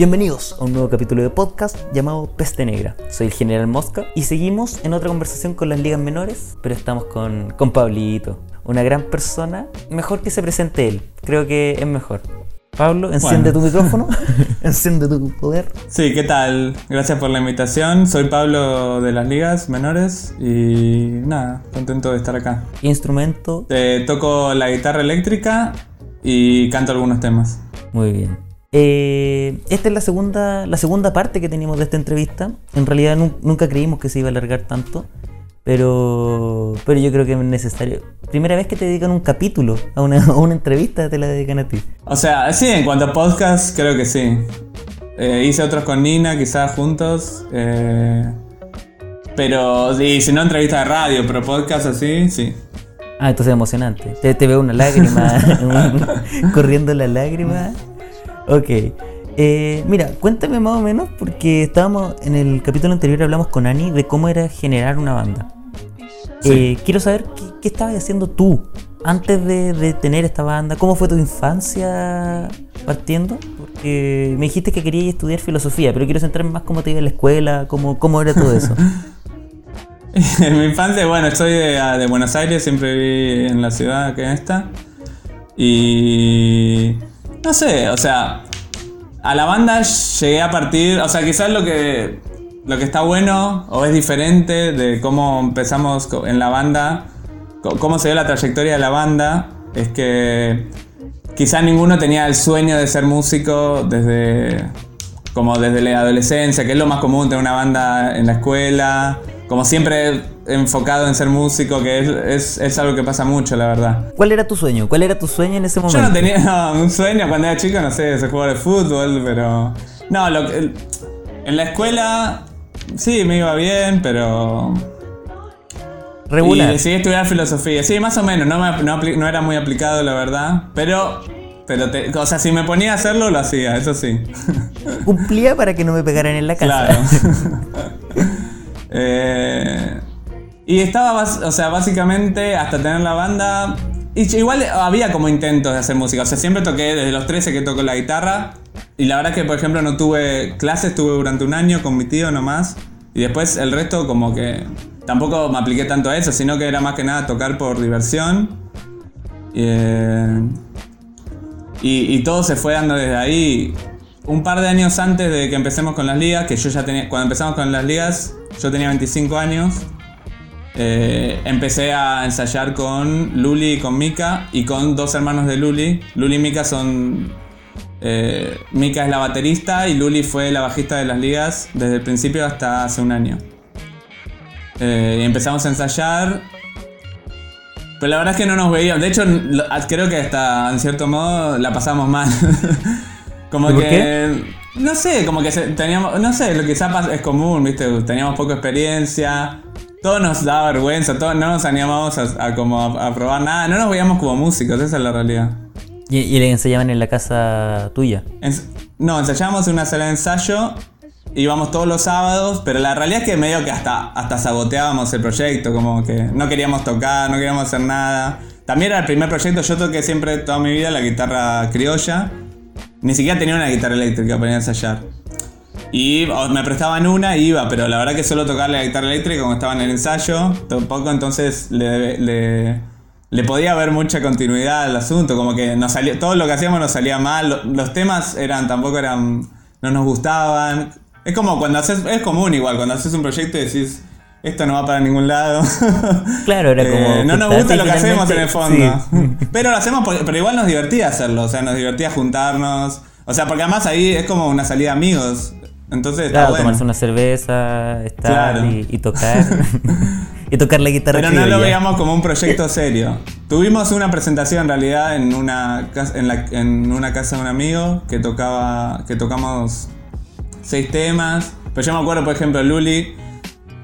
Bienvenidos a un nuevo capítulo de podcast llamado Peste Negra. Soy el General Mosca y seguimos en otra conversación con las ligas menores, pero estamos con, con Pablito, una gran persona. Mejor que se presente él, creo que es mejor. Pablo, enciende tu micrófono, enciende tu poder. Sí, ¿qué tal? Gracias por la invitación. Soy Pablo de las ligas menores y nada, contento de estar acá. ¿Qué instrumento? Eh, toco la guitarra eléctrica y canto algunos temas. Muy bien. Eh, esta es la segunda, la segunda parte que teníamos de esta entrevista. En realidad nu- nunca creímos que se iba a alargar tanto, pero, pero yo creo que es necesario. Primera vez que te dedican un capítulo a una, a una entrevista, te la dedican a ti. O sea, sí, en cuanto a podcast, creo que sí. Eh, hice otros con Nina, quizás juntos. eh, pero, sí, si no entrevista de radio, pero podcast así, sí. Ah, entonces es emocionante. Te, te veo una lágrima, corriendo la lágrima. Ok. Eh, mira, cuéntame más o menos, porque estábamos en el capítulo anterior hablamos con Ani de cómo era generar una banda. Sí. Eh, quiero saber qué, qué estabas haciendo tú antes de, de tener esta banda. ¿Cómo fue tu infancia partiendo? Porque me dijiste que querías estudiar filosofía, pero quiero centrarme más cómo te iba en la escuela, cómo, cómo era todo eso. En mi infancia, bueno, soy de, de Buenos Aires, siempre viví en la ciudad que esta. Y. No sé, o sea. A la banda llegué a partir. O sea, quizás lo que. Lo que está bueno o es diferente de cómo empezamos en la banda, cómo se dio la trayectoria de la banda, es que quizás ninguno tenía el sueño de ser músico desde como desde la adolescencia, que es lo más común tener una banda en la escuela, como siempre enfocado en ser músico, que es, es- es algo que pasa mucho, la verdad. ¿Cuál era tu sueño? ¿Cuál era tu sueño en ese momento? Yo no tenía un sueño cuando era chico, no sé, ser jugador de fútbol, pero... No, lo en la escuela sí me iba bien, pero... Regular. Y decidí estudiar filosofía. Sí, más o menos. No, me- no no era muy aplicado, la verdad. Pero, pero te- o sea, si me ponía a hacerlo, lo hacía, eso sí. Cumplía para que no me pegaran en la casa. Claro. Eh, y estaba, o sea, básicamente hasta tener la banda. Y igual había como intentos de hacer música. O sea, siempre toqué desde los 13 que toco la guitarra. Y la verdad que, por ejemplo, no tuve clases, tuve durante un año con mi tío nomás. Y después el resto, como que tampoco me apliqué tanto a eso, sino que era más que nada tocar por diversión. Eh, y, todo se fue dando desde ahí. Un par de años antes de que empecemos con las ligas, que yo ya tenía. Cuando empezamos con las ligas, yo tenía 25 años. eh, empecé a ensayar con Luli y con Mika y con dos hermanos de Luli. Luli y Mika son. eh, Mika es la baterista y Luli fue la bajista de las ligas desde el principio hasta hace un año. Eh, empezamos a ensayar pero la verdad es que no nos veíamos. De hecho, lo- creo que hasta en cierto modo la pasamos mal. como ¿Y por que. No sé, como que teníamos. No sé, lo que es común, ¿viste? Teníamos poca experiencia. Todo nos daba vergüenza, todo, no nos animábamos a, a como a, a probar nada. No nos veíamos como músicos, esa es la realidad. Y, y le enseñaban en la casa tuya. No, ensayábamos en una sala de ensayo. Íbamos todos los sábados, pero la realidad es que medio que hasta, hasta saboteábamos el proyecto, como que no queríamos tocar, no queríamos hacer nada. También era el primer proyecto, yo toqué siempre toda mi vida la guitarra criolla. Ni siquiera tenía una guitarra eléctrica para ensayar. Y me prestaban una y iba, pero la verdad que solo tocar la guitarra eléctrica como estaba en el ensayo, tampoco entonces le, le, podía haber mucha continuidad al asunto, como que nos salió, todo lo que hacíamos nos salía mal, lo- los temas eran, tampoco eran, no nos gustaban. Es como cuando haces, es común igual, cuando haces un proyecto y decís, esto no va para ningún lado. Claro, era Eh, como no nos gusta lo que hacemos en el fondo. Pero lo hacemos, por- pero igual nos divertía hacerlo, o sea, nos divertía juntarnos. O sea, porque además ahí es como una salida de amigos. Entonces está Claro, bueno. tomarse una cerveza, estar Claro. y, y tocar. y tocar la guitarra Pero no lo veíamos como un proyecto serio. Tuvimos una presentación en realidad en una casa, en, la- en una casa de un amigo que tocaba. que tocamos seis temas. Pero yo me acuerdo, por ejemplo, Luli,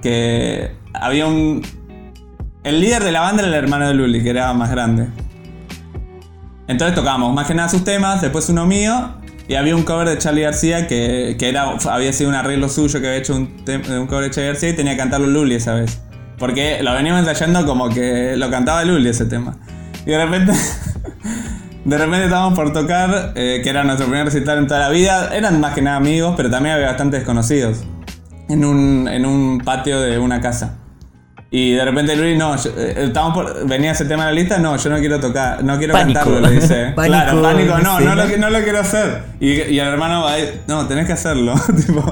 que había un. El líder de la banda era el hermano de Luli, que era más grande. Entonces tocábamos más que nada sus temas, después uno mío, y había un cover de Charlie García que, que era, había sido un arreglo suyo que había hecho un, un cover de Charlie García y tenía que cantarlo Luli esa vez. Porque lo veníamos ensayando como que lo cantaba Luli ese tema. Y de repente de repente estábamos por tocar, eh, que era nuestro primer recital en toda la vida. Eran más que nada amigos, pero también había bastantes desconocidos. En un, en un patio de una casa. Y de repente Luis, no, yo- eh, estábamos por- venía ese tema en la lista, no, yo no quiero tocar, no quiero Pánico. cantarlo, le dice. Pánico claro, pánico, no, no lo, no lo quiero hacer. Y, y el hermano va no, tenés que hacerlo. tipo,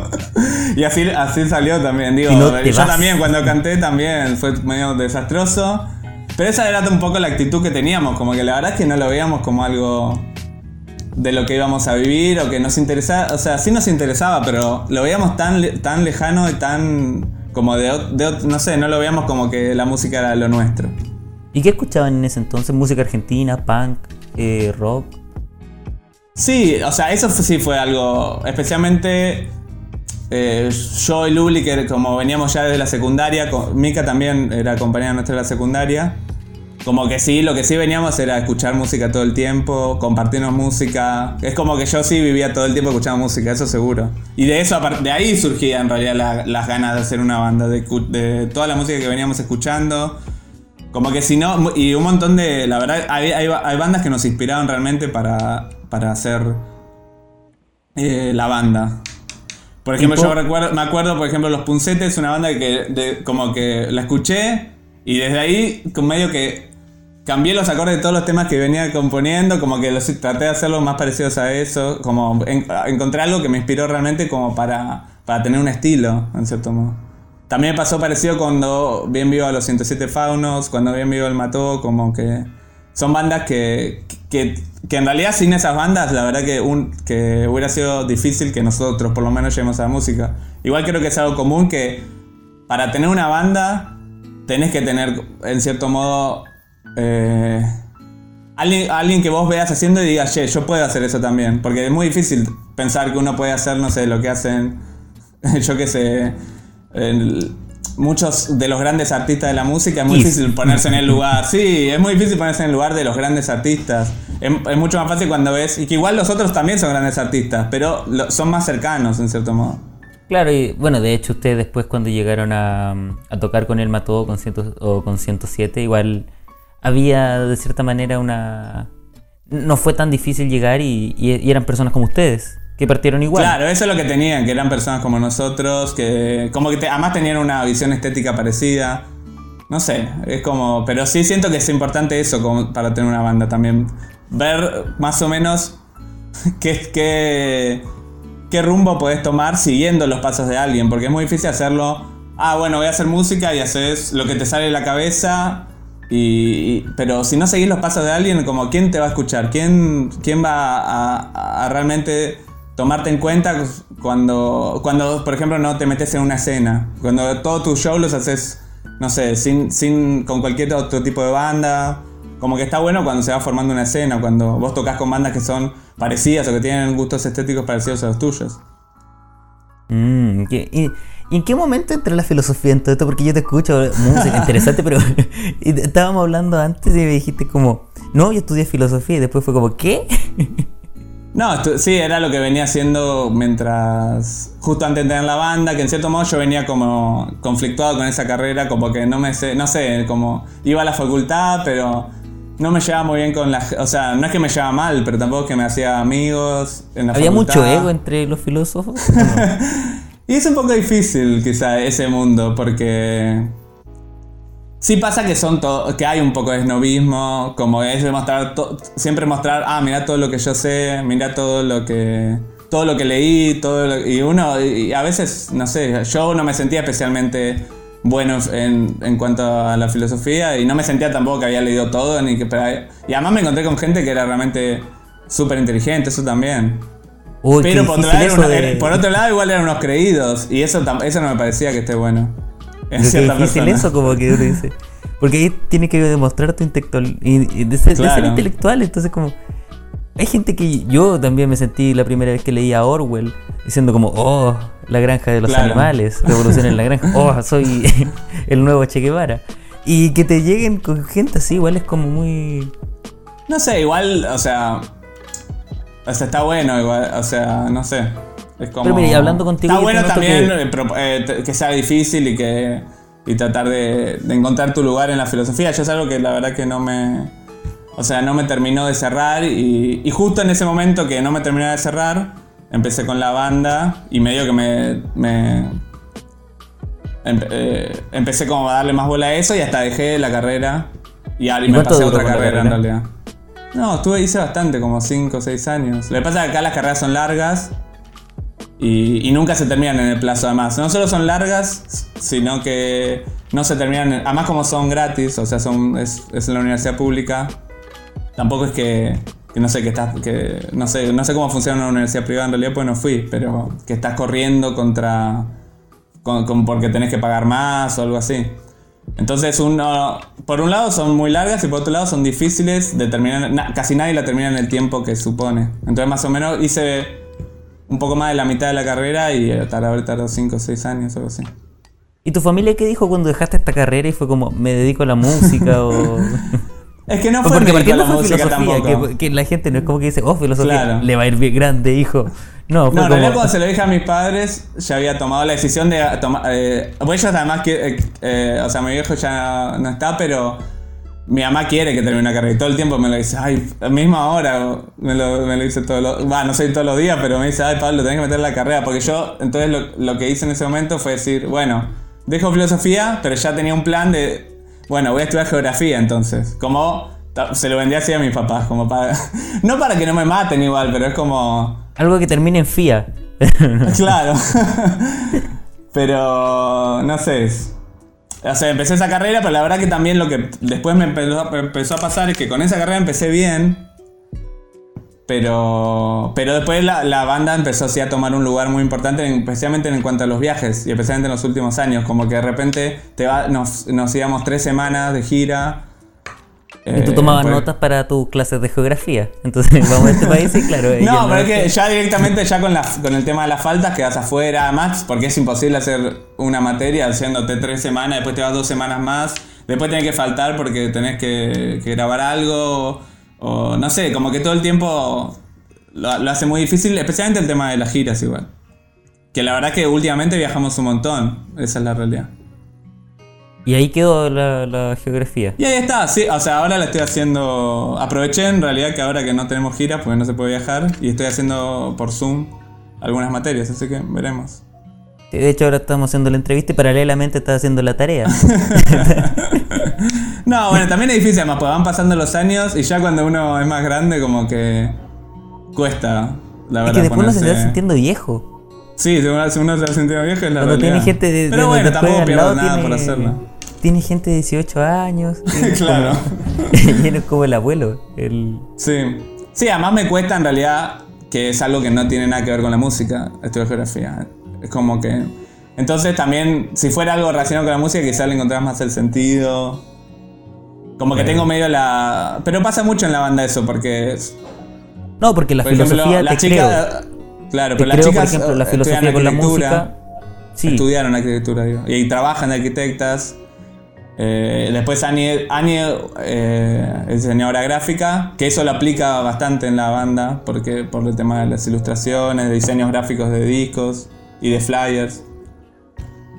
y así, así salió también, digo, Y no yo vas. también cuando canté también fue medio desastroso. Pero esa era un poco la actitud que teníamos, como que la verdad es que no lo veíamos como algo de lo que íbamos a vivir o que nos interesaba, o sea, sí nos interesaba, pero lo veíamos tan, tan lejano y tan como de, de no sé, no lo veíamos como que la música era lo nuestro. ¿Y qué escuchaban en ese entonces? ¿Música argentina, punk, eh, rock? Sí, o sea, eso sí fue algo, especialmente eh, yo y Luli, que como veníamos ya desde la secundaria, con- Mika también era compañera nuestra de la secundaria, como que sí, lo que sí veníamos era escuchar música todo el tiempo, compartirnos música, es como que yo sí vivía todo el tiempo escuchando música, eso seguro. Y de eso, de ahí surgía en realidad la- las ganas de hacer una banda, de, toda la música que veníamos escuchando. Como que si no, y un montón de, la verdad, hay, hay- hay bandas que nos inspiraron realmente para, para hacer eh, la banda. Por ejemplo, yo recuerdo, me acuerdo, por ejemplo, Los Puncetes, una banda que de- como que la escuché y desde ahí con medio que cambié los acordes de todos los temas que venía componiendo, como que los, traté de hacerlos más parecidos a eso, como en- encontré algo que me inspiró realmente como para, para tener un estilo, en cierto modo. También me pasó parecido cuando bien vivo a los 107 Faunos, cuando bien vivo el Mató, como que son bandas que, que, que en realidad sin esas bandas, la verdad que, un, que hubiera sido difícil que nosotros por lo menos lleguemos a la música. Igual creo que es algo común que para tener una banda tenés que tener, en cierto modo, eh, alguien, alguien que vos veas haciendo y digas, che, yo puedo hacer eso también. Porque es muy difícil pensar que uno puede hacer, no sé, lo que hacen, yo qué sé, el- muchos de los grandes artistas de la música. Es muy Kiss. difícil ponerse en el lugar. Sí, es muy difícil ponerse en el lugar de los grandes artistas. Es, es mucho más fácil cuando ves, y que igual los otros también son grandes artistas, pero lo- son más cercanos, en cierto modo. Claro, y bueno, de hecho ustedes después cuando llegaron a, a tocar con el Mató con ciento- o con 107, igual había de cierta manera una... No fue tan difícil llegar y, eran personas como ustedes, que partieron igual. Claro, eso es lo que tenían, que eran personas como nosotros, que como que te- además tenían una visión estética parecida. No sé, es como, pero sí siento que es importante eso para tener una banda también. Ver más o menos qué, qué, qué rumbo podés tomar siguiendo los pasos de alguien, porque es muy difícil hacerlo. Ah, bueno, voy a hacer música y haces lo que te sale de la cabeza. Y, pero si no seguís los pasos de alguien, como quién te va a escuchar, quién, quién va a, realmente tomarte en cuenta cuando, cuando, por ejemplo, no te metes en una escena. Cuando todos tus shows los haces, no sé, sin, sin, con cualquier otro tipo de banda. Como que está bueno cuando se va formando una escena, cuando vos tocas con bandas que son parecidas o que tienen gustos estéticos parecidos a los tuyos. Mm, ¿qué- y, y en qué momento entra la filosofía en todo esto? Porque yo te escucho, música interesante, pero estábamos hablando antes y me dijiste como, no, yo estudié filosofía y después fue como, ¿qué? No, sí, era lo que venía haciendo mientras. Justo antes de tener la banda, que en cierto modo yo venía como conflictuado con esa carrera, como que no me sé, no sé, como iba a la facultad, pero no me llevaba muy bien con la. O sea, no es que me llevaba mal, pero tampoco es que me hacía amigos en la ¿Había facultad. mucho ego entre los filósofos? ¿O no? Y es un poco difícil, quizá, ese mundo, porque. Sí pasa que son todo, que hay un poco de snobismo, como es de mostrar, siempre mostrar, ah, mira todo lo que yo sé, mira todo lo que, todo lo que leí, todo lo- y uno, y a veces, no sé, yo no me sentía especialmente bueno en, en cuanto a la filosofía y no me sentía tampoco que había leído todo, ni que, y además me encontré con gente que era realmente súper inteligente, eso también. Uy, Pero por otro, lado, eso era una- de- por otro lado, igual eran unos creídos. Y eso, eso no me parecía que esté bueno. En Qué cierta difícil persona. eso, como que uno dice. Porque ahí tiene que demostrar tu intelectual. Y, de, ser, de ser Claro. intelectual, entonces, como. Hay gente que yo también me sentí la primera vez que leía a Orwell diciendo, como, oh, la granja de los Claro. animales, revolución en la granja, oh, soy el nuevo Che Guevara. Y que te lleguen con gente así, igual es como muy. No sé, igual, o sea. O sea, está bueno, igual. O sea, no sé. Es como. Pero y hablando contigo, Está bueno también que- eh, eh, que sea difícil y que. Y tratar de, de encontrar tu lugar en la filosofía. Yo es algo que la verdad que no me. O sea, no me terminó de cerrar y, y justo en ese momento que no me terminó de cerrar, empecé con la banda y medio que me... me empe- eh, empecé como a darle más bola a eso y hasta dejé la carrera y ¿Y me pasé a otra la carrera en carrera? realidad. No, estuve, hice bastante, como 5 o 6 años. Lo que pasa es que acá las carreras son largas y, y nunca se terminan en el plazo además. No solo son largas, sino que no se terminan, en- además como son gratis, o sea, son, es, es en la universidad pública, tampoco es que, que no sé, que estás, que no sé, no sé cómo funciona una universidad privada en realidad, pues no fui, pero que estás corriendo contra, con- porque tenés que pagar más o algo así. Entonces, uno, por un lado son muy largas y por otro lado son difíciles de terminar. na- casi nadie la termina en el tiempo que supone. Entonces, más o menos hice un poco más de la mitad de la carrera y tardó tardado 5 o 6 años o algo así. ¿Y tu familia qué dijo cuando dejaste esta carrera y fue como, me dedico a la música o...? Es que no fue Porque partiendo fue música filosofía, que, que la gente no es como que dice, oh, filosofía, Claro. le va a ir bien grande, hijo. No, fue No, en como... realidad cuando se lo dije a mis padres, ya había tomado la decisión de tomar... Eh, pues ellos además que... eh, eh, o sea, mi viejo ya no está, pero mi mamá quiere que termine una carrera y todo el tiempo me lo dice, ay, misma hora, me lo, me lo dice todos los... Va, no sé todos los días, pero me dice, ay, Pablo, tenés que meter la carrera, porque yo, entonces lo, lo que hice en ese momento fue decir, bueno, dejo filosofía, pero ya tenía un plan de, bueno, voy a estudiar geografía entonces, como... Se lo vendía así a mis papás, como para... No para que no me maten igual, pero es como... Algo que termine en FIA. Claro. pero no sé. O sea, empecé esa carrera, pero la verdad que también lo que después me empezó, me empezó a pasar es que con esa carrera empecé bien. Pero, pero después la, la banda empezó así a tomar un lugar muy importante, en- especialmente en cuanto a los viajes y especialmente en los últimos años. Como que de repente te va, nos, nos íbamos tres semanas de gira. y tú Eh, tomabas pues- notas para tus clases de geografía. Entonces, vamos a este país y claro... No, pero es que ya directamente ya con, la, con el tema de las faltas quedas afuera, más porque es imposible hacer una materia haciéndote tres semanas, después te vas dos semanas más, después tenés que faltar porque tenés que, que grabar algo, o no sé, como que todo el tiempo lo, lo hace muy difícil, especialmente el tema de las giras igual. Que la verdad que últimamente viajamos un montón, esa es la realidad. Y ahí quedó la, la geografía. Y ahí está, sí, o sea, ahora la estoy haciendo. Aproveché en realidad que ahora que no tenemos giras porque no se puede viajar y estoy haciendo por Zoom algunas materias, así que veremos. De hecho, ahora estamos haciendo la entrevista y paralelamente estás haciendo la tarea. No, bueno, también es difícil, además, porque van pasando los años y ya cuando uno es más grande, como que cuesta, la es verdad. que después uno se ponerse- va sintiendo viejo. Sí, si uno, si uno se va sintiendo viejo es la Cuando tiene realidad. gente de, Pero de- bueno, tampoco pierdo nada tiene, por hacerlo. Tiene gente de 18 años. Claro. como- y es como el abuelo. El... Sí. Sí, además me cuesta en realidad que es algo que no tiene nada que ver con la música, estudio geografía. Es como que. Entonces también, si fuera algo relacionado con la música, quizás le encontrás más el sentido. Como que Eh. tengo medio la. Pero pasa mucho en la banda eso, porque. es- No, porque la por ejemplo, filosofía la te chica. creo. Claro, Te pero las chicas. por ejemplo, la eh, filosofía con la arquitectura, música. Sí, Estudiaron arquitectura, digo. Y trabajan de arquitectas. Eh, después Annie, Annie eh, es diseñadora gráfica, que eso lo aplica bastante en la banda, porque por el tema de las ilustraciones, de diseños gráficos de discos y de flyers.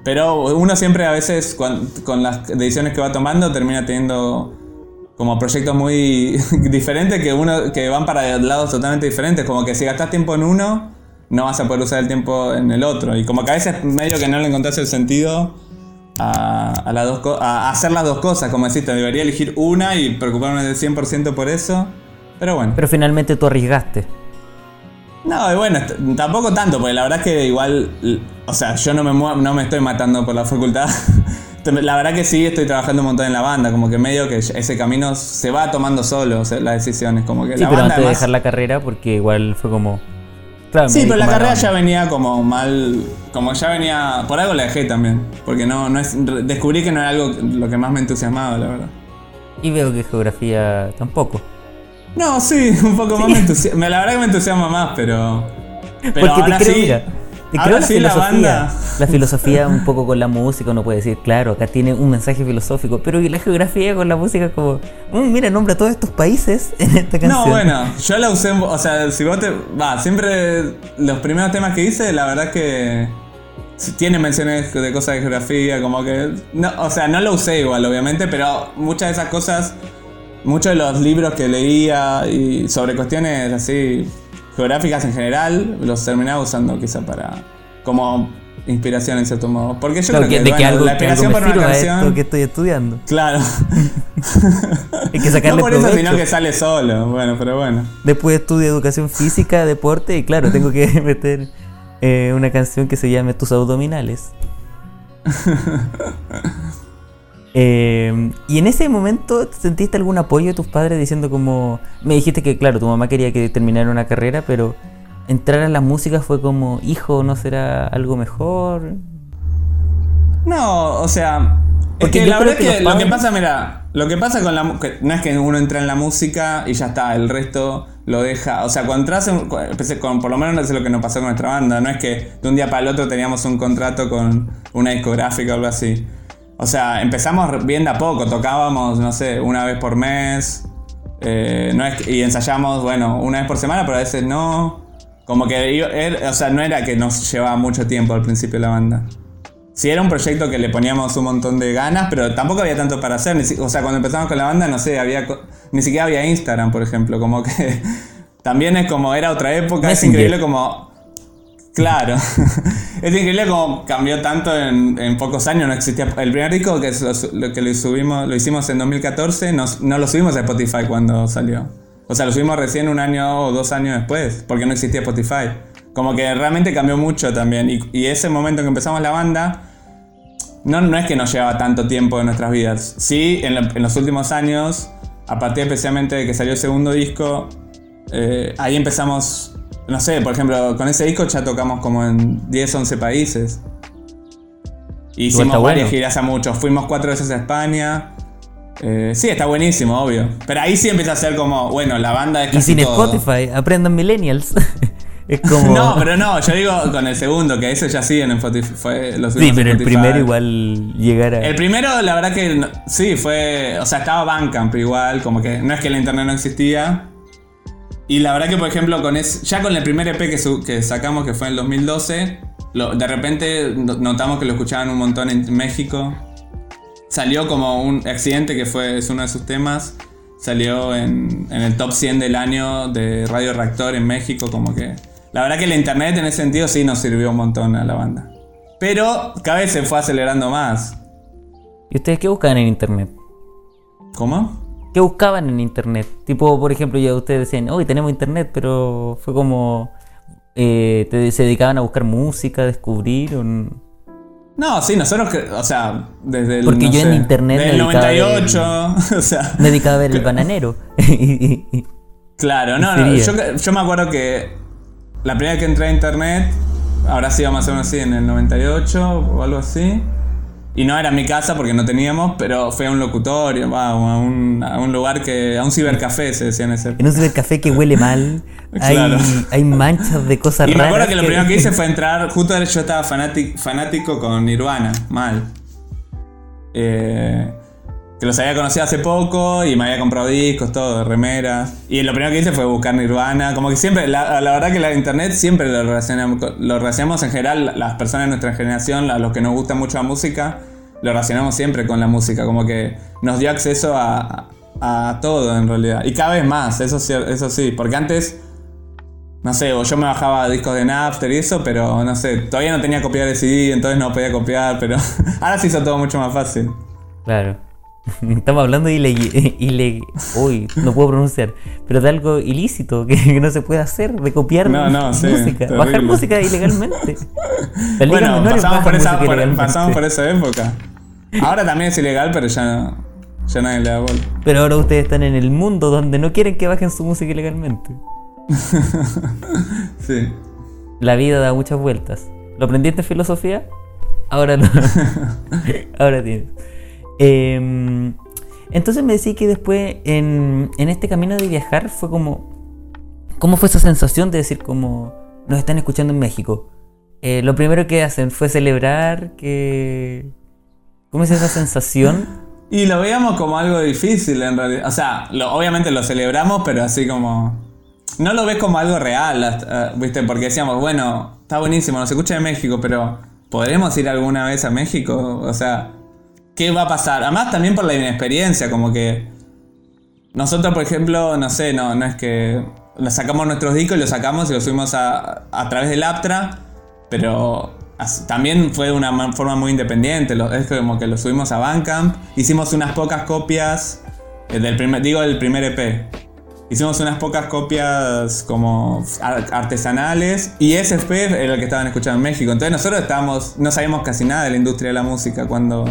Pero uno siempre a veces cuan- con, las decisiones que va tomando termina teniendo como proyectos muy diferentes que uno que van para lados totalmente diferentes, como que si gastas tiempo en uno no vas a poder usar el tiempo en el otro y como que a veces medio que no le encontrás el sentido a, a las dos a hacer las dos cosas, como decís, te debería elegir una y preocuparme del 100% por eso. Pero bueno. pero finalmente tú arriesgaste. No, y bueno, tampoco tanto, porque la verdad es que igual, o sea, yo no me, no me estoy matando por la facultad. La verdad que sí estoy trabajando un montón en la banda, como que medio que ese camino se va tomando solo, o sea, las decisiones, como que Sí, la pero banda antes de dejar la carrera, porque igual fue como. Claro, Sí, pero la carrera ya venía como mal, como ya venía, por algo la dejé también, porque no, no es, descubrí que no era algo lo que más me entusiasmaba, la verdad. Y veo que geografía tampoco. No, sí, un poco más me entusiasma, la verdad que me entusiasma más, pero... Pero Porque ahora te creo, sí, mira, te ahora creo la sí la filosofía. banda... La filosofía un poco con la música, uno puede decir, claro, acá tiene un mensaje filosófico, pero y la geografía con la música como, "Mm, mira, nombra todos estos países en esta canción. No, bueno, yo la usé, en- o sea, si vos te... Va, siempre los primeros temas que hice, la verdad que... sí Tiene menciones de cosas de geografía, como que... No, o sea, no lo usé igual, obviamente, pero muchas de esas cosas muchos de los libros que leía y sobre cuestiones así geográficas en general, los terminaba usando quizá para como inspiración en cierto modo. Porque yo Claro, creo que, bueno, algo, la inspiración para una canción. esto que estoy estudiando. Claro. Hay que sacarle no por eso, provecho. sino que sale solo. Bueno, pero bueno. Después estudio educación física, deporte y claro, tengo que meter eh, una canción que se llame Tus abdominales. Eh, y en ese momento sentiste algún apoyo de tus padres diciendo como me dijiste que claro tu mamá quería que terminara una carrera pero entrar a la música fue como hijo no será algo mejor No, o sea. Porque es que la verdad que es que lo que pasa, mira, lo que pasa con la no es que uno entra en la música y ya está, el resto lo deja. O sea, cuando entras en, con, por lo menos es lo que nos pasó con nuestra banda, no es que de un día para el otro teníamos un contrato con una discográfica o algo así. O sea, empezamos bien de a poco, tocábamos, no sé, una vez por mes. eh, no es que- y ensayamos, bueno, una vez por semana, pero a veces no. Como que, era- o sea, no era que nos llevaba mucho tiempo al principio la banda. Sí, era un proyecto que le poníamos un montón de ganas, pero tampoco había tanto para hacer. o sea, cuando empezamos con la banda, no sé, había ni siquiera había Instagram, por ejemplo. Como que también es como era otra época. Es increíble como. Claro. es increíble como cambió tanto en, pocos años. No existía. El primer disco que, lo, que lo subimos, lo hicimos en 2014, no, lo subimos a Spotify cuando salió. O sea, lo subimos recién un año o dos años después, porque no existía Spotify. Como que realmente cambió mucho también. Y, ese momento en que empezamos la banda, no, no es que nos llevaba tanto tiempo en nuestras vidas. Sí, en los últimos años, a partir especialmente de que salió el segundo disco, eh, ahí empezamos, no sé, por ejemplo, con ese disco ya tocamos como en 10, 11 países. Y Hicimos varias bueno. giras a muchos. Fuimos cuatro veces a España. Eh, sí, está buenísimo, obvio. Pero ahí sí empieza a ser como, bueno, la banda es y casi sin todo. Spotify aprendan millennials es como No, pero no, yo digo con el segundo, que eso ya siguen en Spotify. Sí pero el primero igual llegar a El primero, la verdad que sí, fue. O sea, estaba Bandcamp igual, como que no es que el internet no existía. Y la verdad que, por ejemplo, con es, ya con el primer EP que, su- que sacamos, que fue en el 2012, lo- de repente no- notamos que lo escuchaban un montón en México. Salió como un accidente que fue es uno de sus temas. Salió en, en el top 100 del año de Radio Reactor en México, como que... La verdad que el internet en ese sentido sí nos sirvió un montón a la banda. Pero cada vez se fue acelerando más. ¿y ustedes qué buscaban en internet? ¿Cómo? ¿Qué buscaban en internet? Tipo, por ejemplo, ya ustedes decían, hoy tenemos internet, pero fue como. eh, te- se dedicaban a buscar música, a descubrir. No, sí, nosotros, que- o sea, desde el. Porque no yo en internet Desde el dedicaba a ver- 98, o sea. Me dedicaba a ver el bananero. Claro, no, no. Yo, yo me acuerdo que la primera vez que entré a internet habrá sido más o menos así en el 98 o algo así. Y no era mi casa porque no teníamos, pero fue a un locutorio, a, un, a un lugar que. a un cibercafé se decía en ese. en un cibercafé que huele mal. Hay, Claro. hay manchas de cosas Y me raras. acuerdo que lo primero que hice fue entrar, justo yo estaba fanático, fanático con Nirvana, mal. Eh, que los había conocido hace poco y me había comprado discos, todo, remeras. Y lo primero que hice fue buscar Nirvana. Como que siempre, la, verdad que la internet siempre lo relacionamos, lo relacionamos en general, las personas de nuestra generación, a los que nos gusta mucho la música, lo relacionamos siempre con la música. Como que nos dio acceso a, a todo en realidad. Y cada vez más, eso, eso sí, porque antes no sé, yo me bajaba discos de Napster y eso, pero no sé, todavía no tenía copiar de CD, entonces no podía copiar, pero ahora se hizo todo mucho más fácil. Claro. Estamos hablando de ile- ile- Uy, no puedo pronunciar. Pero de algo ilícito que, que no se puede hacer, de copiar No, no, sí, música. terrible. Bajar música ilegalmente. Las Bueno, pasamos por, esa, música por- ilegalmente. pasamos por esa época. Ahora también es ilegal, pero ya, no- ya nadie le da bola. Pero ahora ustedes están en el mundo donde no quieren que bajen su música ilegalmente. Sí. La vida da muchas vueltas. ¿Lo aprendiste en filosofía? Ahora lo. Ahora tienes. Em, entonces me decís que después en, en este camino de viajar fue como. ¿Cómo fue esa sensación de decir como nos están escuchando en México? Eh, lo primero que hacen fue celebrar que. ¿Cómo es esa sensación? Y lo veíamos como algo difícil en realidad. O sea, obviamente lo celebramos, pero así como... No lo ves como algo real, uh, ¿viste? Porque decíamos, bueno, está buenísimo, nos escucha en México, pero ¿podremos ir alguna vez a México? O sea, ¿qué va a pasar? Además también por la inexperiencia, como que... nosotros, por ejemplo, no sé, no, no es que sacamos nuestros discos y los sacamos y los subimos a, a través del Aptra, pero también fue de una ma- forma muy independiente. es como que lo subimos a Bandcamp, hicimos unas pocas copias eh, del primer, digo, del primer EP. Hicimos unas pocas copias como ar- artesanales y ese EP era el que estaban escuchando en México. Entonces nosotros estábamos, no sabíamos casi nada de la industria de la música cuando,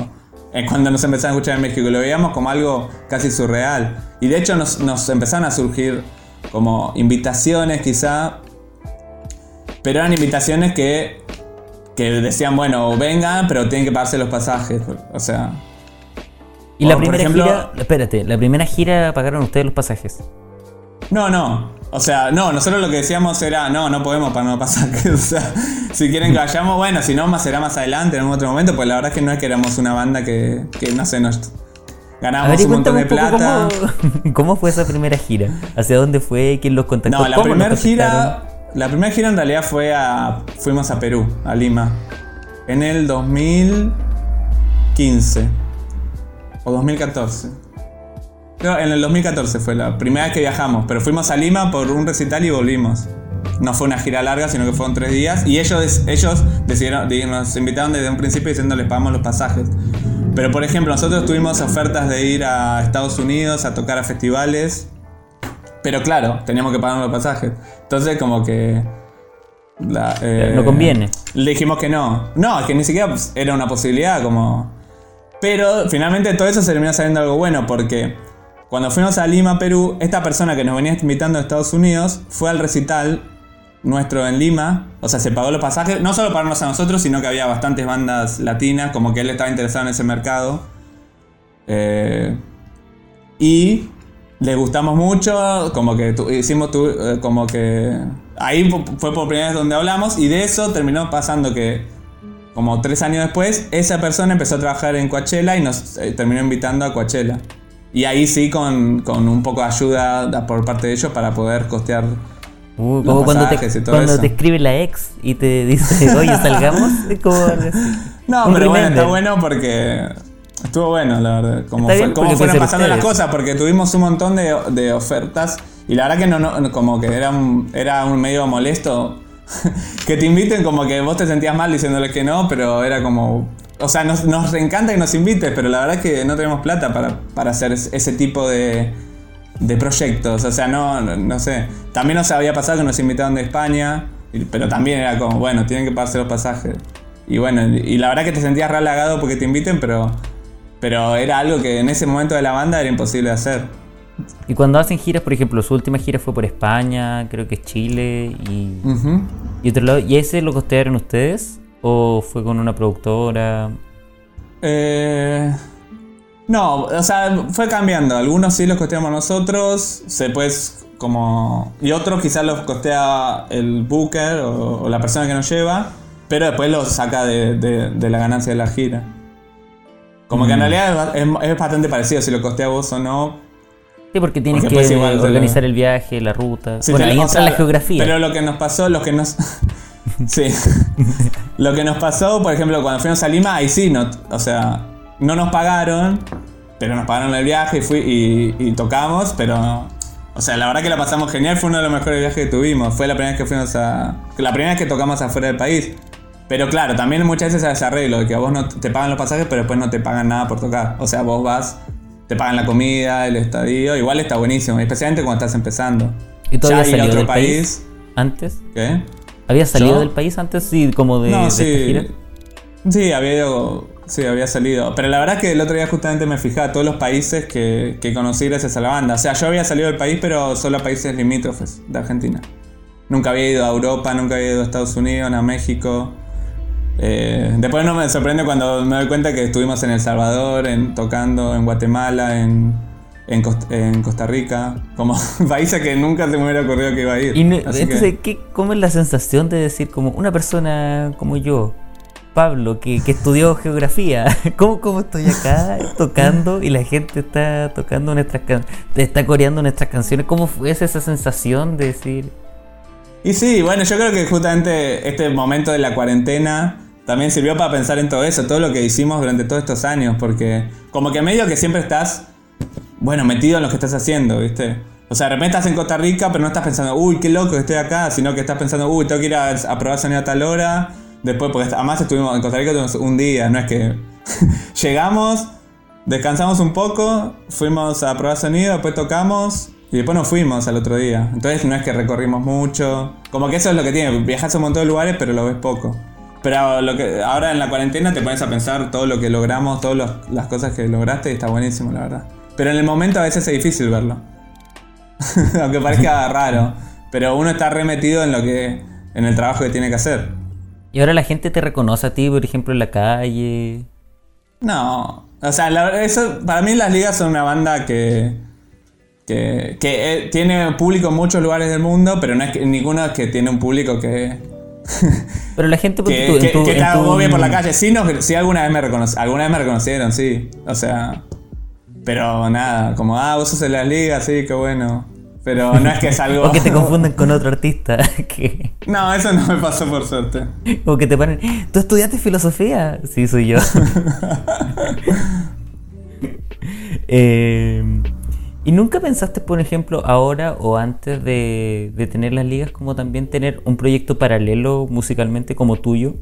cuando nos empezaron a escuchar en México. Lo veíamos como algo casi surreal. Y de hecho nos, nos empezaron a surgir como invitaciones quizá, pero eran invitaciones que, que decían, bueno, vengan, pero tienen que pagarse los pasajes. O sea, Y la primera ejemplo- gira, espérate, la primera gira pagaron ustedes los pasajes. No, no. O sea, no, nosotros lo que decíamos era, no, no podemos para no pasar. O sea, si quieren que vayamos, bueno, si no, más será más adelante, en algún otro momento, pues la verdad es que no es que éramos una banda que, que no sé, nos A ver, un montón de plata. cómo, cómo fue esa primera gira. ¿Hacia dónde fue? ¿Quién los contactó? No, la ¿Cómo los primera gira, la primera gira en realidad fue a, fuimos a Perú, a Lima, en el 2015 o 2014. En el 2014 fue la primera vez que viajamos, pero fuimos a Lima por un recital y volvimos. No fue una gira larga, sino que fueron tres días. Y ellos, ellos decidieron, di- nos invitaron desde un principio diciendo les pagamos los pasajes. Pero por ejemplo, nosotros tuvimos ofertas de ir a Estados Unidos a tocar a festivales. Pero claro, teníamos que pagar los pasajes. Entonces como que... la, eh, No conviene. Le dijimos que no. No, es que ni siquiera era una posibilidad como... Pero finalmente todo eso se terminó saliendo algo bueno porque cuando fuimos a Lima, Perú, esta persona que nos venía invitando a Estados Unidos fue al recital nuestro en Lima. O sea, se pagó los pasajes, no solo para nosotros, sino que había bastantes bandas latinas, como que él estaba interesado en ese mercado. Eh, y le gustamos mucho, como que hicimos tu- eh, como que ahí fu- fue por primera vez donde hablamos y de eso terminó pasando que como tres años después esa persona empezó a trabajar en Coachella y nos eh, terminó invitando a Coachella. Y ahí sí con, con un poco de ayuda da- por parte de ellos para poder costear. Uh, los como cuando, te, y todo cuando eso. te escribe la ex y te dice, oye, salgamos. Como. No, pero bueno, está bueno porque estuvo bueno, la verdad. Como, fue- fueron pasando las cosas, porque tuvimos un montón de, de ofertas y la verdad que no, no como que era un, era un medio molesto que te inviten como que vos te sentías mal diciéndoles que no, pero era como... O sea, nos, nos encanta que nos invites, pero la verdad es que no tenemos plata para, para hacer es- ese tipo de, de proyectos. O sea, no, no, no sé. También nos había pasado que nos invitaron de España, pero también era como, bueno, tienen que pagarse los pasajes. Y bueno, y, la verdad que te sentías re halagado porque te inviten, pero, pero era algo que en ese momento de la banda era imposible de hacer. Y cuando hacen giras, por ejemplo, su última gira fue por España, creo que es Chile y, Ujú. y otro lado. ¿Y ese lo costearon ustedes? ¿O fue con una productora? Eh, no, o sea, fue cambiando. Algunos sí los costeamos nosotros, se pues como... Y otros quizás los costea el booker o, o la persona que nos lleva, pero después los saca de, de- de la ganancia de la gira. Como que en Mm. realidad es, ba- es- es bastante parecido si lo costea vos o no. Sí, porque tienes Porque que lo- organizar el viaje, la ruta. Sí, bueno, o sea, la geografía. Pero lo que nos pasó, lo que nos. Sí. lo que nos pasó, por ejemplo, cuando fuimos a Lima, ahí sí, no, o sea, no nos pagaron, pero nos pagaron el viaje y, fui, y, y tocamos, pero. O sea, la verdad que la pasamos genial, fue uno de los mejores viajes que tuvimos. Fue la primera vez que fuimos a. La primera vez que tocamos afuera del país. Pero claro, también muchas veces hay ese arreglo de que a vos no te pagan los pasajes, pero después no te pagan nada por tocar. O sea, vos vas, te pagan la comida, el estadio, igual está buenísimo, especialmente cuando estás empezando. ¿Y tú Ya ir a otro del país? país. ¿Antes? ¿Qué? ¿Habías salido ¿Yo? del país antes? Sí, como de, de no, esta sí. gira. Sí, había ido- sí, había salido. Pero la verdad es que el otro día justamente me fijaba todos los países que, que conocí gracias a la banda. O sea, yo había salido del país, pero solo a países limítrofes de Argentina. Nunca había ido a Europa, nunca había ido a Estados Unidos, ni a México. Eh, después no me sorprende cuando me doy cuenta que estuvimos en El Salvador, en, tocando en Guatemala, en, en, Cost- en Costa Rica. Como países que nunca se me hubiera ocurrido que iba a ir. Y no- Así que- entonces, ¿qué, ¿cómo es la sensación de decir como una persona como yo, Pablo, que, que estudió geografía? ¿Cómo, ¿Cómo estoy acá tocando y la gente está tocando nuestras can- está coreando nuestras canciones? ¿Cómo fue esa sensación de decir... Y sí, bueno, yo creo que justamente este momento de la cuarentena también sirvió para pensar en todo eso, todo lo que hicimos durante todos estos años, porque como que medio que siempre estás bueno, metido en lo que estás haciendo, ¿viste? O sea, de repente estás en Costa Rica, pero no estás pensando, uy, qué loco que estoy acá, sino que estás pensando, uy, tengo que ir a, a probar sonido a tal hora. Después, porque además estuvimos en Costa Rica un día, no es que llegamos, descansamos un poco, fuimos a probar sonido, después tocamos y después nos fuimos al otro día. Entonces no es que recorrimos mucho. Como que eso es lo que tiene, viajas a un montón de lugares, pero lo ves poco. Pero lo que ahora en la cuarentena te pones a pensar todo lo que logramos, todas las cosas que lograste y está buenísimo, la verdad. Pero en el momento a veces es difícil verlo. Aunque parezca raro. Pero uno está remetido en lo que. en el trabajo que tiene que hacer. ¿Y ahora la gente te reconoce a ti, por ejemplo, en la calle? No. O sea, eso, para mí las ligas son una banda que. que, que eh, tiene público en muchos lugares del mundo, pero no es que ninguno es que tiene un público que. pero la gente que, que, que está bien por la calle. Sí, no, sí alguna vez me alguna vez me reconocieron, sí. O sea. Pero nada, como, ah, vos sos en las ligas, sí, qué bueno. Pero no es que es algo. o que te confunden con otro artista. que... No, eso no me pasó por suerte. O que te ponen. ¿Tú estudiaste filosofía? Sí, soy yo. eh, ¿Y nunca pensaste, por ejemplo, ahora o antes de, de, tener las ligas, como también tener un proyecto paralelo musicalmente como tuyo?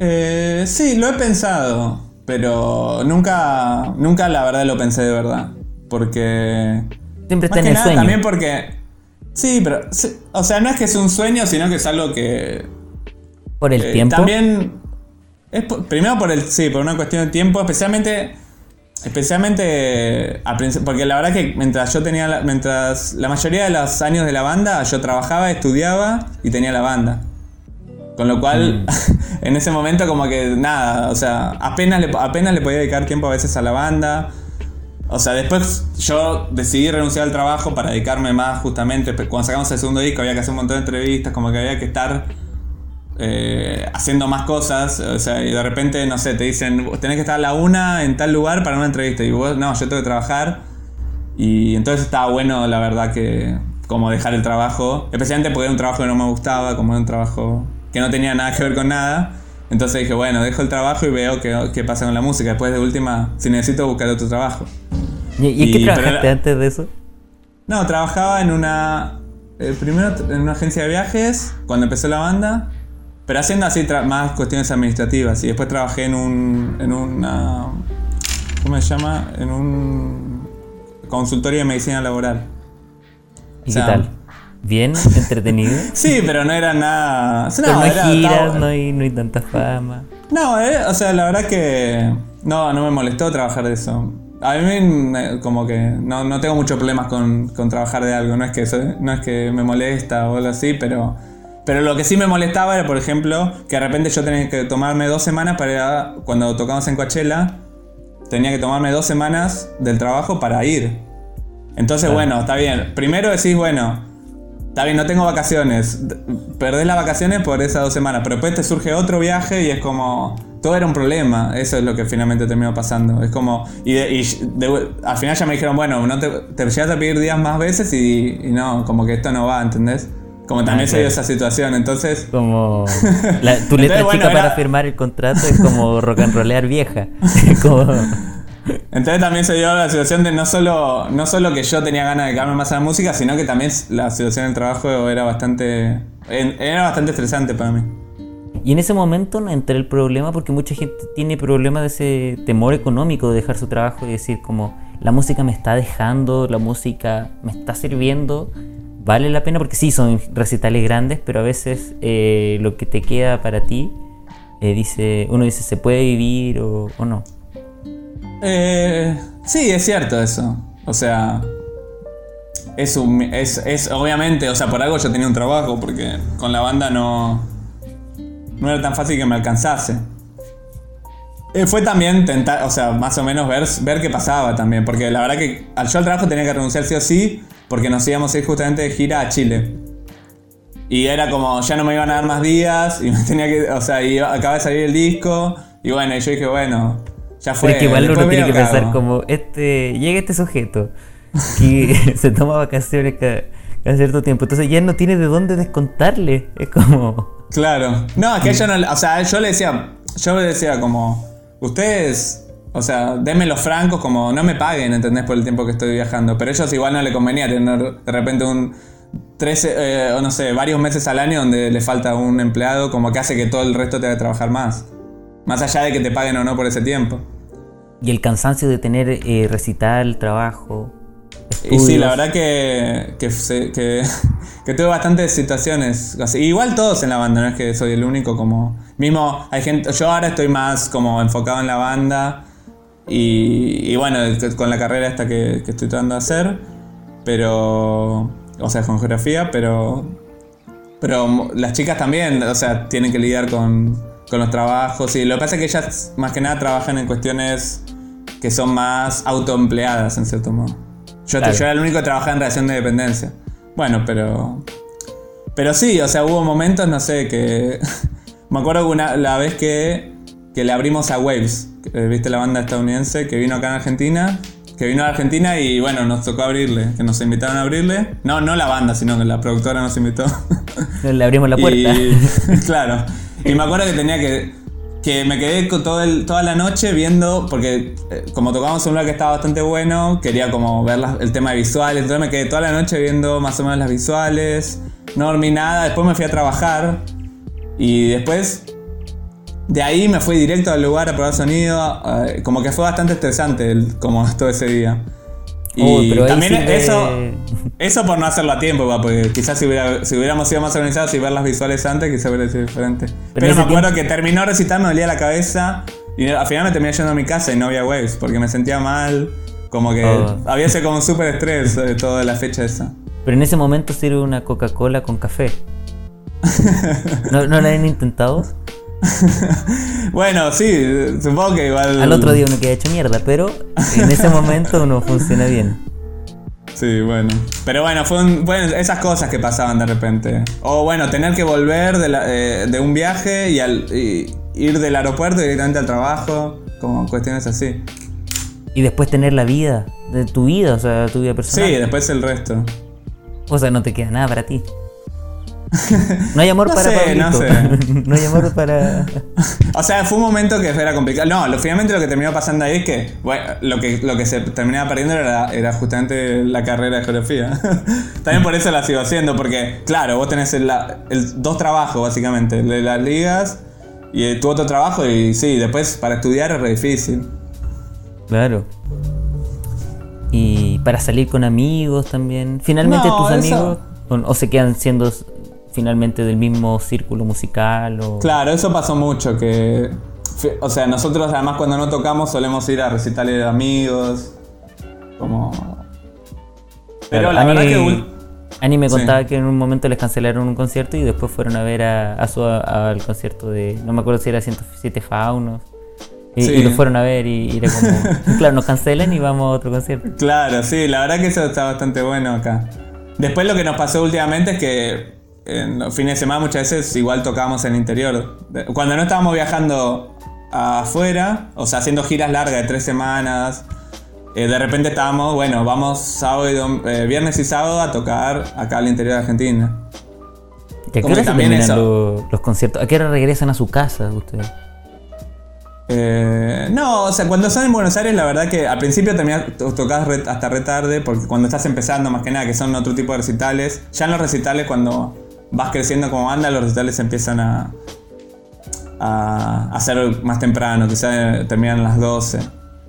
Eh, sí, lo he pensado, pero nunca, nunca la verdad lo pensé de verdad. Porque Siempre está en el sueño. También porque. Sí, pero. o sea, no es que es un sueño, sino que es algo que. ¿Por el tiempo? También. Es primero por el. Sí, por una cuestión de tiempo, especialmente. Especialmente. porque la verdad que mientras yo tenía. mientras. La mayoría de los años de la banda, yo trabajaba, estudiaba y tenía la banda. Con lo cual, mm. en ese momento, como que nada. O sea, apenas le, apenas le podía dedicar tiempo a veces a la banda. O sea, después yo decidí renunciar al trabajo para dedicarme más justamente. Cuando sacamos el segundo disco había que hacer un montón de entrevistas, como que había que estar eh, haciendo más cosas. O sea, y de repente, no sé, te dicen, tenés que estar a la una en tal lugar para una entrevista. Y vos, no, yo tengo que trabajar. Y entonces estaba bueno, la verdad, que como dejar el trabajo. Especialmente porque era un trabajo que no me gustaba, como era un trabajo que no tenía nada que ver con nada. Entonces dije, bueno, dejo el trabajo y veo qué, qué pasa con la música. Después de última, si necesito buscar otro trabajo. ¿Y, qué trabajaste antes de eso? No, trabajaba en una. Eh, primero en una agencia de viajes, cuando empezó la banda, pero haciendo así más cuestiones administrativas. Y después trabajé en un. en una. ¿Cómo se llama? En un. consultorio de medicina laboral. ¿Y qué tal? ¿Bien? ¿Entretenido? sí, pero no era nada. No, no hay giras, no, hay, no hay tanta fama. No, eh, o sea, la verdad que. No, no me molestó trabajar de eso. A mí como que no, tengo muchos problemas con, trabajar de algo, no es, que no es que me molesta o algo así, pero, pero lo que sí me molestaba era, por ejemplo, que de repente yo tenía que tomarme dos semanas para ir cuando tocamos en Coachella, tenía que tomarme dos semanas del trabajo para ir. Entonces, bueno, está bien. Primero decís, bueno, está bien, no tengo vacaciones, perdés las vacaciones por esas dos semanas, pero después te surge otro viaje y es como todo era un problema. Eso es lo que finalmente terminó pasando. Es como. Y, al final ya me dijeron, bueno, no te, te llegas a pedir días más veces y, no, como que esto no va, ¿entendés? Como también se dio esa situación, entonces. Como. tu letra chica para firmar el contrato es como rock and rollear vieja. Entonces también se dio la situación de no solo, no solo que yo tenía ganas de quedarme más a la música, sino que también la situación del trabajo era bastante. Era bastante estresante para mí. Y en ese momento entré el problema porque mucha gente tiene problemas de ese temor económico de dejar su trabajo y decir como la música me está dejando, la música me está sirviendo, vale la pena porque sí, son recitales grandes, pero a veces eh, lo que te queda para ti, eh, dice, uno dice, ¿se puede vivir o, no? Eh, sí, es cierto eso. O sea, es, un, es, es obviamente, o sea, por algo yo tenía un trabajo porque con la banda no no era tan fácil que me alcanzase. Eh, fue también tentar, o sea, más o menos ver, ver qué pasaba también, porque la verdad que al yo al trabajo tenía que renunciar sí o sí, porque nos íbamos a ir justamente de gira a Chile. Y era como, ya no me iban a dar más días, y me tenía que, o sea, y acaba de salir el disco, y bueno, y yo dije, bueno, ya fue. Pero que igual uno tiene que pensar como, este, llega este sujeto, que se toma vacaciones cada, cada cierto tiempo, entonces ya no tiene de dónde descontarle, es como... Claro. No, es que yo no. O sea, yo le decía. Yo le decía como. Ustedes. O sea, denme los francos como no me paguen, ¿entendés? Por el tiempo que estoy viajando. Pero ellos igual no le convenía tener de repente un 13, eh, o no sé, varios meses al año donde le falta un empleado, como que hace que todo el resto te que trabajar más. Más allá de que te paguen o no por ese tiempo. Y el cansancio de tener eh, recital, trabajo. Y sí, la verdad que, que, que, tuve bastantes situaciones. igual todos en la banda, no es que soy el único como... Mismo hay gente... Yo ahora estoy más como enfocado en la banda y, y bueno, con la carrera esta que, que estoy tratando de hacer. Pero... O sea, con geografía, pero... Pero las chicas también, o sea, tienen que lidiar con, con los trabajos. Y lo que pasa es que ellas más que nada trabajan en cuestiones que son más autoempleadas, en cierto modo. Yo, era el único que trabajaba en relación de dependencia. Bueno, pero. Pero sí, o sea, hubo momentos, no sé, que. me acuerdo una, la vez que, que le abrimos a Waves, viste la banda estadounidense que vino acá en Argentina. Que vino a Argentina y bueno, nos tocó abrirle, que nos invitaron a abrirle. No, no la banda, sino que la productora nos invitó. Le abrimos la puerta. claro. Y me acuerdo que tenía que que me quedé todo el, toda la noche viendo, porque eh, como tocábamos un lugar que estaba bastante bueno, quería como ver el tema de visuales, entonces me quedé toda la noche viendo más o menos las visuales, no dormí nada, después me fui a trabajar y después de ahí me fui directo al lugar a probar sonido, eh, como que fue bastante estresante como todo ese día. Y también eso, eso por no hacerlo a tiempo, porque quizás si, hubiéramos sido más organizados y ver las visuales antes, quizás hubiera sido diferente. Pero, me acuerdo que terminó recitar, me dolía la cabeza y al final me terminé yendo a mi casa y no había waves, porque me sentía mal, como que oh. había sido como un súper estrés de toda la fecha esa. Pero en ese momento sirve una Coca-Cola con café. ¿No, ¿No la han intentado? bueno, sí, supongo que igual. Al otro día uno queda hecho mierda, pero en ese momento uno funciona bien. Sí, bueno. Pero bueno, fue bueno, esas cosas que pasaban de repente. O bueno, tener que volver de, eh, un viaje y, al, ir del aeropuerto directamente al trabajo, como cuestiones así. Y después tener la vida, de tu vida, o sea, tu vida personal. Sí, después el resto. O sea, no te queda nada para ti. No hay amor para sé, No sé. no hay amor para. o sea, fue un momento que era complicado. No, lo, finalmente lo que terminó pasando ahí es que, bueno, lo que, lo que se terminaba perdiendo era, era justamente la carrera de geografía. También por eso la sigo haciendo, porque, claro, vos tenés el, dos trabajos, básicamente: de las ligas y tu otro trabajo, y sí, después para estudiar es re difícil. Claro. Y para salir con amigos también. Finalmente tus amigos. o se quedan siendo finalmente del mismo círculo musical. O... Claro, eso pasó mucho, que... O sea, nosotros además cuando no tocamos solemos ir a recitales de amigos, como... Pero la verdad que... Ani me contaba que en un momento les cancelaron un concierto y después fueron a ver a, su, al concierto de, no me acuerdo si era 107 Faunos. Y, lo fueron a ver y, era como, claro, nos cancelan y vamos a otro concierto. Claro, sí, la verdad que eso está bastante bueno acá. Después lo que nos pasó últimamente es que en los fines de semana muchas veces igual tocábamos en el interior. Cuando no estábamos viajando afuera, o sea, haciendo giras largas de tres semanas, eh, de repente estábamos, bueno, vamos sábado y eh, viernes y sábado a tocar acá al interior de Argentina. ¿Y a qué hora también los conciertos? ¿A qué hora regresan a su casa ustedes? Eh, no, o sea, cuando son en Buenos Aires, la verdad que al principio también tocás hasta re tarde, porque cuando estás empezando, más que nada, que son otro tipo de recitales, ya en los recitales, cuando vas creciendo como banda, los recitales empiezan a, a hacer más temprano, quizás terminan las 12.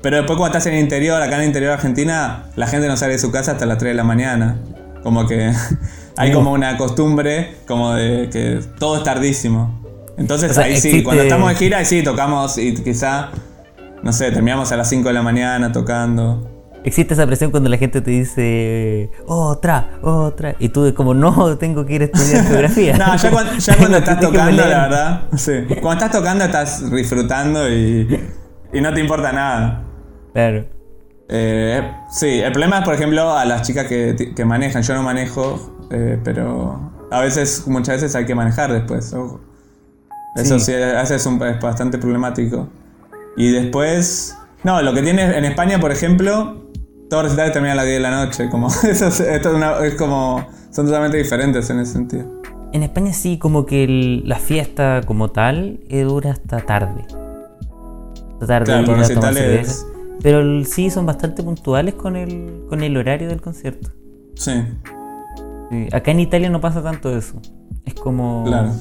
Pero después cuando estás en el interior, acá en el interior de Argentina, la gente no sale de su casa hasta las 3 de la mañana. Como que hay como una costumbre como de que todo es tardísimo. Entonces ahí sí, cuando estamos de gira, ahí sí tocamos y quizá, no sé, terminamos a las 5 de la mañana tocando. Existe esa presión cuando la gente te dice otra, otra, y tú como no, tengo que ir a estudiar geografía. no, ya cuando, estás tocando, la verdad, sí. Cuando estás tocando estás disfrutando y, y no te importa nada. Claro. Eh, sí, el problema es, por ejemplo, a las chicas que, que manejan. Yo no manejo, eh, pero a veces, muchas veces hay que manejar después. Eso sí, a veces es bastante problemático. Y después, no, lo que tiene en España, por ejemplo, todos los recitales terminan a las 10 de la noche. Como, eso es, como. Son totalmente diferentes en ese sentido. En España sí, como que la fiesta como tal eh, dura hasta tarde. tratar de Claro, pero recitales-. Pero el- sí son bastante puntuales con el, con el horario del concierto. Sí, Sí, Acá en Italia no pasa tanto eso. Es como. claro.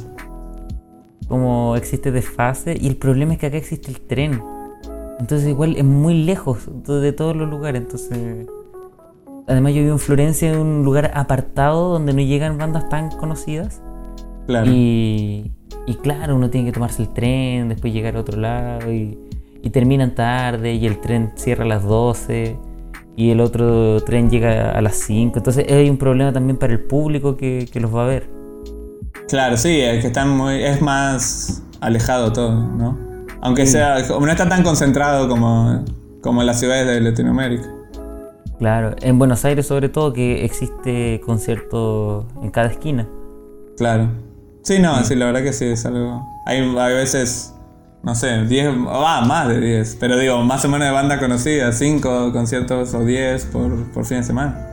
Como existe desfase. Y el problema es que acá existe el tren. Entonces, igual es muy lejos de todos los lugares. Entonces. Además, yo vivo en Florencia, en un lugar apartado donde no llegan bandas tan conocidas. Claro. Y, y claro, uno tiene que tomarse el tren, después llegar a otro lado y, y terminan tarde y el tren cierra a las 12 y el otro tren llega a las 5. Entonces hay un problema también para el público que, que los va a ver. Claro, sí, es que están muy. es más alejado todo, ¿no? Aunque sea. como no está tan concentrado como, como en las ciudades de Latinoamérica. Claro, en Buenos Aires sobre todo que existe concierto en cada esquina. Claro. Sí, no, sí, la verdad que sí, es algo. Hay, hay veces, no sé, 10, va, más de 10, pero digo, más o menos de banda conocida, 5 conciertos o 10 por, por fin de semana.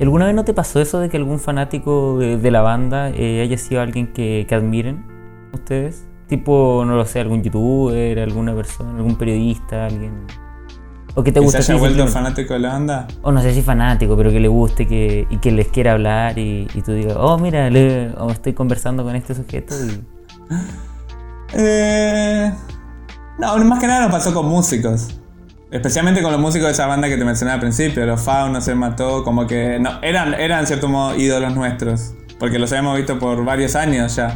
¿Alguna vez no te pasó eso de que algún fanático de, de la banda eh, haya sido alguien que, que admiren ustedes? Tipo, no lo sé, algún youtuber, alguna persona, algún periodista, alguien... O que te Que se guste haya vuelto fanático de la banda. O no sé si fanático, pero que le guste que, y que les quiera hablar y, y tú digas, oh, mira, le, o estoy conversando con este sujeto y... Eh, no, más que nada nos pasó con músicos. Especialmente con los músicos de esa banda que te mencioné al principio, los Faunos, se mató, como que no, eran, eran en cierto modo ídolos nuestros. Porque los habíamos visto por varios años ya.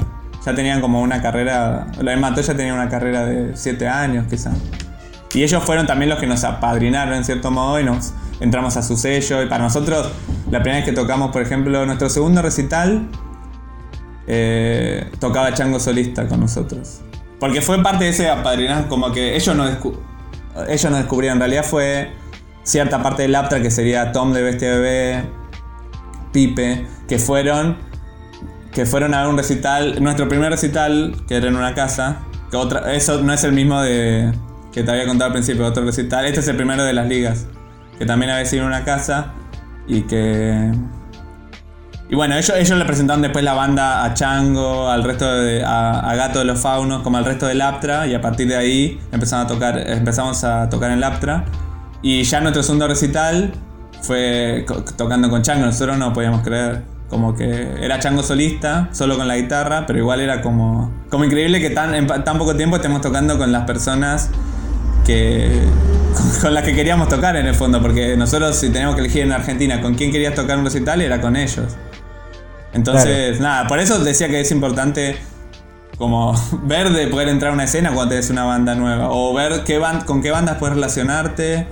Ya tenían como una carrera. Los de Mató ya tenían una carrera de 7 años quizá. Y ellos fueron también los que nos apadrinaron en cierto modo y nos entramos a su sello. Y para nosotros, la primera vez que tocamos, por ejemplo, nuestro segundo recital, eh, tocaba Chango solista con nosotros. Porque fue parte de ese apadrinazgo, como que ellos nos, ellos nos descubrieron. En realidad fue cierta parte del Aptra que sería Tom de Bestia Bebé, Pipe, que fueron que fueron a un recital, nuestro primer recital, que era en una casa, que otra, eso no es el mismo de que te había contado al principio, otro recital, este es el primero de las ligas, que también había sido en una casa y que y bueno, ellos, ellos le presentaron después la banda a Chango, al resto de, a, a Gato de los Faunos, como al resto del Aptra, y a partir de ahí empezaron a tocar, empezamos a tocar en el Aptra. Y ya nuestro segundo recital fue tocando con Chango, nosotros no podíamos creer. Como que era Chango solista, solo con la guitarra, pero igual era como, como increíble que tan, en tan poco tiempo estemos tocando con las personas que con, las que queríamos tocar en el fondo, porque nosotros si teníamos que elegir en Argentina con quién querías tocar un recital era con ellos. Entonces, nada, por eso decía que es importante como ver de poder entrar a una escena cuando tenés una banda nueva, o ver qué ban- con qué bandas puedes relacionarte,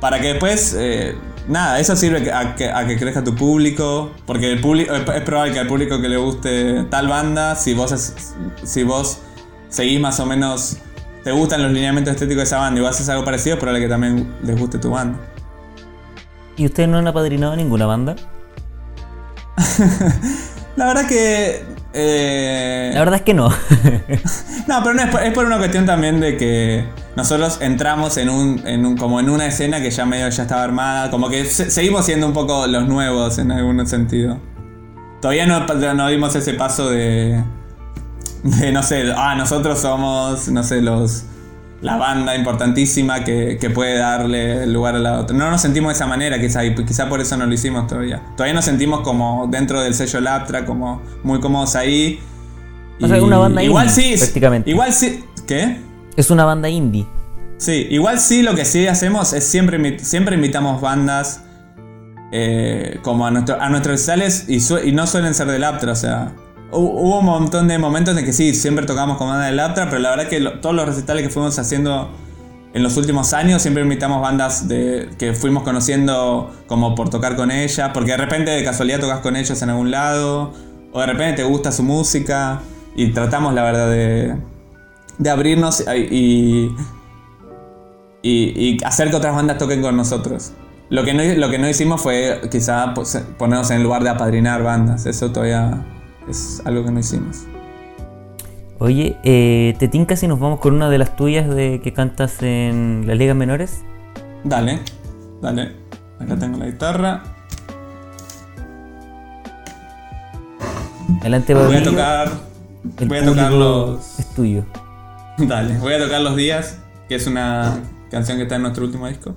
para que después, eh, nada, eso sirve a que, a que crezca tu público, porque el público, es probable que al público que le guste tal banda, si vos, es- si vos seguís más o menos, te gustan los lineamientos estéticos de esa banda y vos haces algo parecido, es probable que también les guste tu banda. ¿Y ustedes no han apadrinado ninguna banda? La verdad que... eh, La verdad es que no. No, pero no es por, es por una cuestión también de que nosotros entramos en un, en un como en una escena que ya medio ya estaba armada, como que se- seguimos siendo un poco los nuevos en algún sentido. Todavía no, no dimos ese paso de, de no sé, ah, nosotros somos, no sé, los la banda importantísima que, que puede darle lugar a la otra. No nos sentimos de esa manera, quizá, y quizá por eso no lo hicimos todavía. Todavía nos sentimos como dentro del sello Laptra, como muy cómodos ahí. O sea, Y una banda igual indie, sí, prácticamente. Igual sí. ¿Qué? es una banda indie. Sí, igual sí lo que sí hacemos es siempre, siempre invitamos bandas eh, como a, nuestro, a nuestros recitales y, y no suelen ser del Aptra, o sea, hubo un montón de momentos en que sí, siempre tocamos con bandas del Aptra, pero la verdad que todos los recitales que fuimos haciendo en los últimos años siempre invitamos bandas de, que fuimos conociendo como por tocar con ellas, porque de repente de casualidad tocas con ellos en algún lado, o de repente te gusta su música, y tratamos la verdad de, de abrirnos y, y, y hacer que otras bandas toquen con nosotros. Lo que no, lo que no hicimos fue quizá ponernos en el lugar de apadrinar bandas, eso todavía es algo que no hicimos. Oye, eh, ¿te tinca si nos vamos con una de las tuyas de que cantas en las ligas menores? Dale, dale. Acá tengo la guitarra. Adelante, Voy a tocar. El Voy a tocar los. Es tuyo. Dale, voy a tocar Los Días, que es una canción que está en nuestro último disco.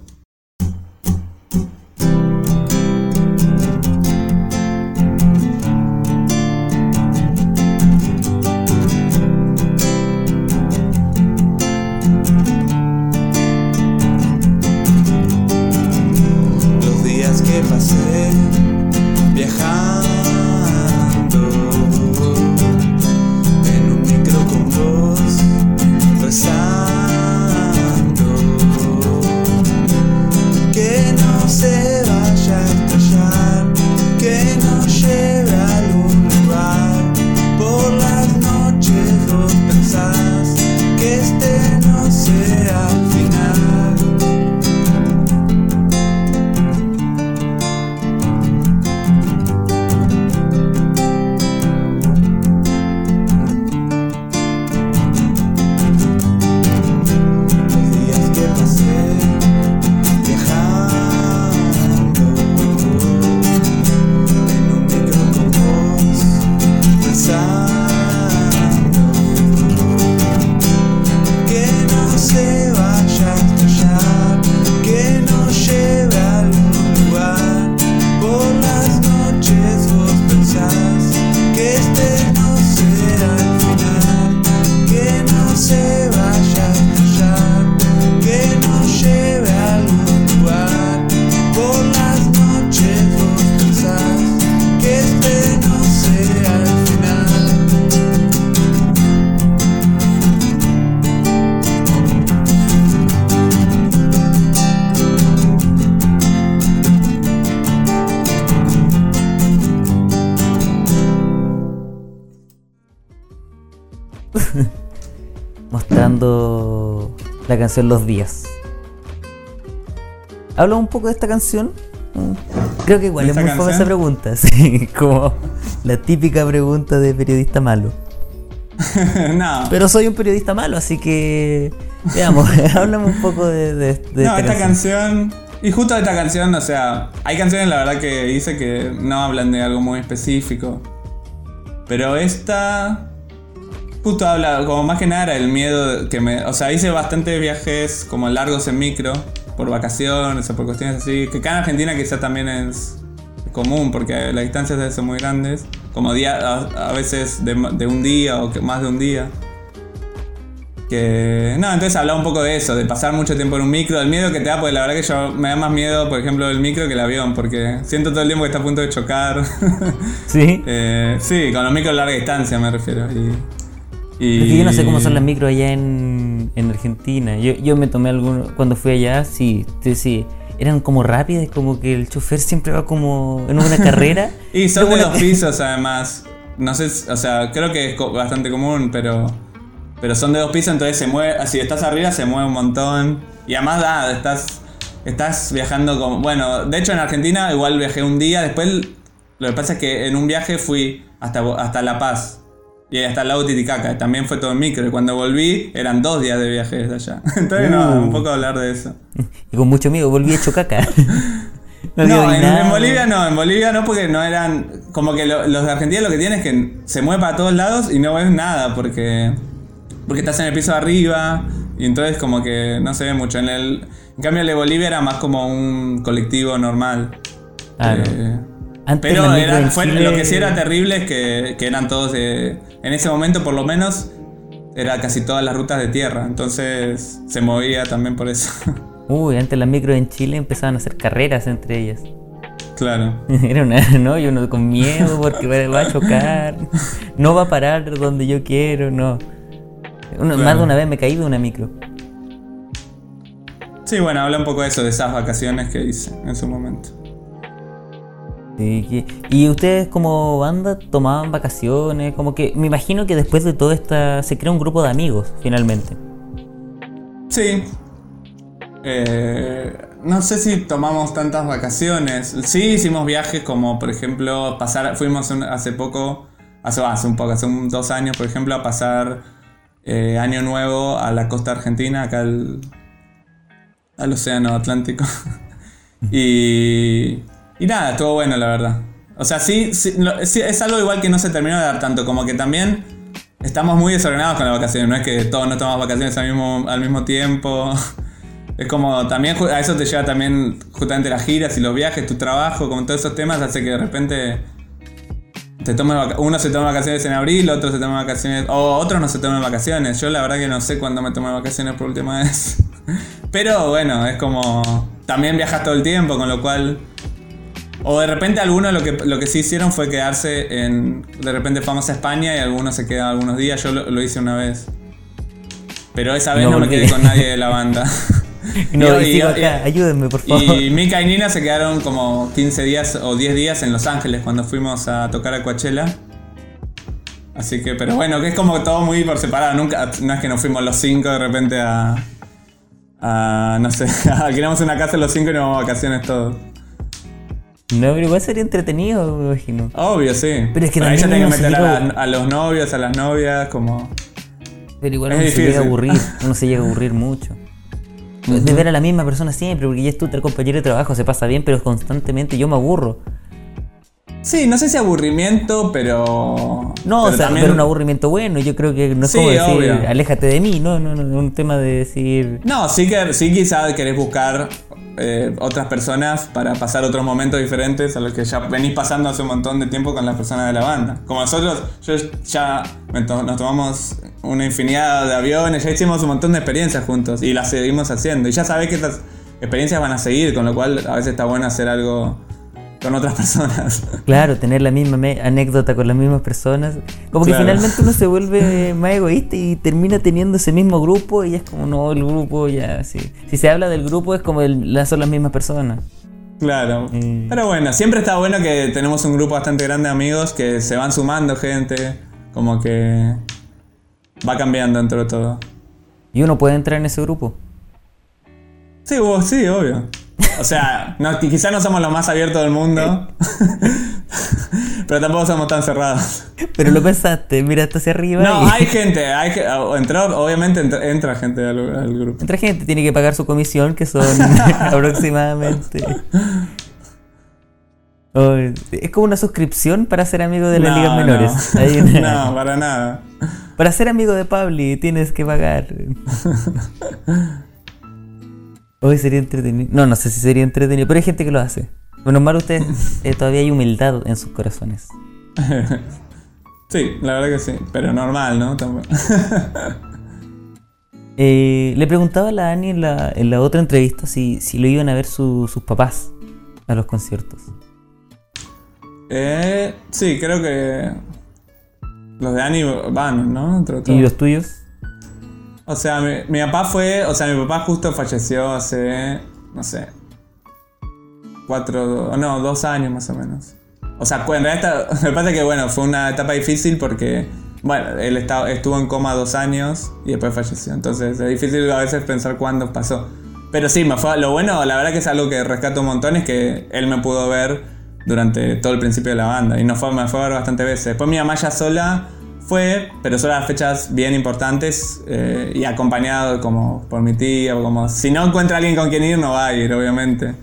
Canción Los Días. Habla un poco de esta canción. Creo que igual ¿De es muy fome esa canción? pregunta, sí, como la típica pregunta de periodista malo. no, Pero soy un periodista malo, así que veamos, háblame un poco de, de, de no, esta canción. Y justo esta canción, o sea, hay canciones la verdad que hice que no hablan de algo muy específico. Pero esta. Justo habla, como más que nada era el miedo que me. O sea, hice bastantes viajes como largos en micro, por vacaciones o por cuestiones así. Que acá en Argentina quizá también es común, porque las distancias ser muy grandes. Como día, a, a veces de, de un día o que más de un día. Que. No, entonces hablaba un poco de eso, de pasar mucho tiempo en un micro, del miedo que te da, porque la verdad que yo me da más miedo, por ejemplo, el micro que el avión, porque siento todo el tiempo que está a punto de chocar. Sí. Eh, sí, con los micros de larga distancia me refiero. Y, y- Es que yo no sé cómo son las micros allá en, en Argentina. Yo, yo me tomé algunos. Cuando fui allá, sí, sí. Eran como rápidas, como que el chofer siempre va como en una carrera. Y son de dos pisos además. No sé, o sea, creo que es bastante común, pero. Pero son de dos pisos, entonces se mueve. Si estás arriba, se mueve un montón. Y además, ah, estás. Estás viajando como. Bueno, de hecho en Argentina igual viajé un día. Después, lo que pasa es que en un viaje fui hasta, hasta La Paz. Y hasta el lago Titicaca. También fue todo en micro. Y cuando volví, eran dos días de viaje desde allá. Entonces, no, Uh. un poco hablar de eso. Y con mucho miedo volví hecho caca. no, en, Bolivia no, en Bolivia no porque no eran... Como que lo- los de Argentina lo que tienen es que se mueve para todos lados y no ves nada porque... Porque estás en el piso de arriba y entonces como que no se ve mucho. En, el, en cambio el de Bolivia era más como un colectivo normal. Ah, no. Eh, Antes pero era- fue- Chile- lo que sí era terrible es que, que eran todos de... En ese momento por lo menos era casi todas las rutas de tierra. Entonces se movía también por eso. Uy, antes las micros en Chile empezaban a hacer carreras entre ellas. claro. Era una, no, yo no con miedo porque va, a chocar, no va a parar donde yo quiero, no. Más de una vez me caí de una micro. Sí, bueno, habla un poco de eso, de esas vacaciones que hice en su momento. Y ustedes como banda tomaban vacaciones, como que me imagino que después de todo esta se crea un grupo de amigos finalmente. Sí. Eh, no sé si tomamos tantas vacaciones. Sí, hicimos viajes como, por ejemplo, pasar. Fuimos hace poco, hace, hace un poco, hace un- dos años, por ejemplo, a pasar eh, Año Nuevo a la costa argentina, acá al, al Océano Atlántico. y, y nada, estuvo bueno, la verdad. O sea, sí, es algo igual que no se terminó de dar tanto, como que también estamos muy desordenados con las vacaciones. No es que todos nos tomamos vacaciones al mismo, al mismo tiempo. Es como también a eso te lleva también justamente las giras y los viajes, tu trabajo, como todos esos temas hace que de repente te vaca- uno se toma vacaciones en abril, otro se toma vacaciones o otros no se toman vacaciones. Yo la verdad que no sé cuándo me tomé vacaciones por última vez. Pero bueno, es como también viajas todo el tiempo, con lo cual o de repente algunos lo que, lo que sí hicieron fue quedarse en. De repente fuimos a España y algunos se quedan algunos días. Yo lo, lo hice una vez. Pero esa vez No no, me quedé con nadie de la banda. No, y, Y- sigo y- acá, ayúdenme, por favor. Y Mika y Nina se quedaron como 15 días o 10 días en Los Ángeles cuando fuimos a tocar a Coachella. Así que, pero bueno, que es como todo muy por separado. Nunca, no es que nos fuimos los cinco de repente a. a no sé, alquilamos una casa los cinco y nos vamos a vacaciones todos. No, pero igual sería entretenido, me imagino. Obvio, sí. Pero es que ahí también tenés que meter a, llega- la- a los novios, a las novias, como. Pero igual Es uno se llega a difícil. aburrir, uno se llega a aburrir mucho. De ver a la misma persona siempre, porque ya es tu compañero de trabajo, se pasa bien, pero constantemente yo me aburro. Sí, no sé si aburrimiento, pero. No, pero o sea, también- pero un aburrimiento bueno, yo creo que no es Sí, como decir, obvio. aléjate de mí, no, no, no, un tema de decir, No, sí que sí quizás querés buscar eh, otras personas para pasar otros momentos diferentes a los que ya venís pasando hace un montón de tiempo con las personas de la banda. Como nosotros, yo ya nos tomamos una infinidad de aviones, ya hicimos un montón de experiencias juntos y las seguimos haciendo. Y ya sabés que estas experiencias van a seguir, con lo cual a veces está bueno hacer algo con otras personas. claro, tener la misma anécdota con las mismas personas. Como que finalmente uno se vuelve más egoísta y termina teniendo ese mismo grupo y es como, no, el grupo ya, sí. Si se habla del grupo es como el- la- son las mismas personas. Claro. Mm. Pero bueno, siempre está bueno que tenemos un grupo bastante grande de amigos que se van sumando gente, como que va cambiando dentro de todo. Y uno puede entrar en ese grupo. Sí, vos, sí, obvio. O sea, no, quizás no somos los más abiertos del mundo, pero tampoco somos tan cerrados. Pero lo pensaste, miraste hacia arriba. No, y- hay gente, hay entró, obviamente entra, entra gente al, al grupo. Otra gente tiene que pagar su comisión, que son aproximadamente. Oh, es como una suscripción para ser amigo de las No, ligas no. menores. Hay una- no, para nada. Para ser amigo de Pabli tienes que pagar. Hoy sería entretenido. No, no sé si sería entretenido, pero hay gente que lo hace. Menos mal ustedes eh, todavía hay humildad en sus corazones. Sí, la verdad que sí, pero normal, ¿no? Tampoco. Eh, le preguntaba a la Ani en la, en la otra entrevista si, si lo iban a ver su- sus papás a los conciertos. Eh, sí, creo que los de Ani van, ¿no? Entre. ¿Y los tuyos? O sea, mi, papá fue, o sea, mi papá justo falleció hace, no sé, cuatro, no, dos años más o menos. O sea, en realidad, está- me pasa que, bueno, fue una etapa difícil porque, bueno, él estuvo en coma dos años y después falleció. Entonces, es difícil a veces pensar cuándo pasó. Pero sí, me fue, lo bueno, la verdad que es algo que rescato un montón, es que él me pudo ver durante todo el principio de la banda y nos fue, me fue a ver bastantes veces. Después mi mamá ya sola fue, pero a las fechas bien importantes eh, y acompañado como por mi tía, como si no encuentra alguien con quien ir no va a ir, obviamente.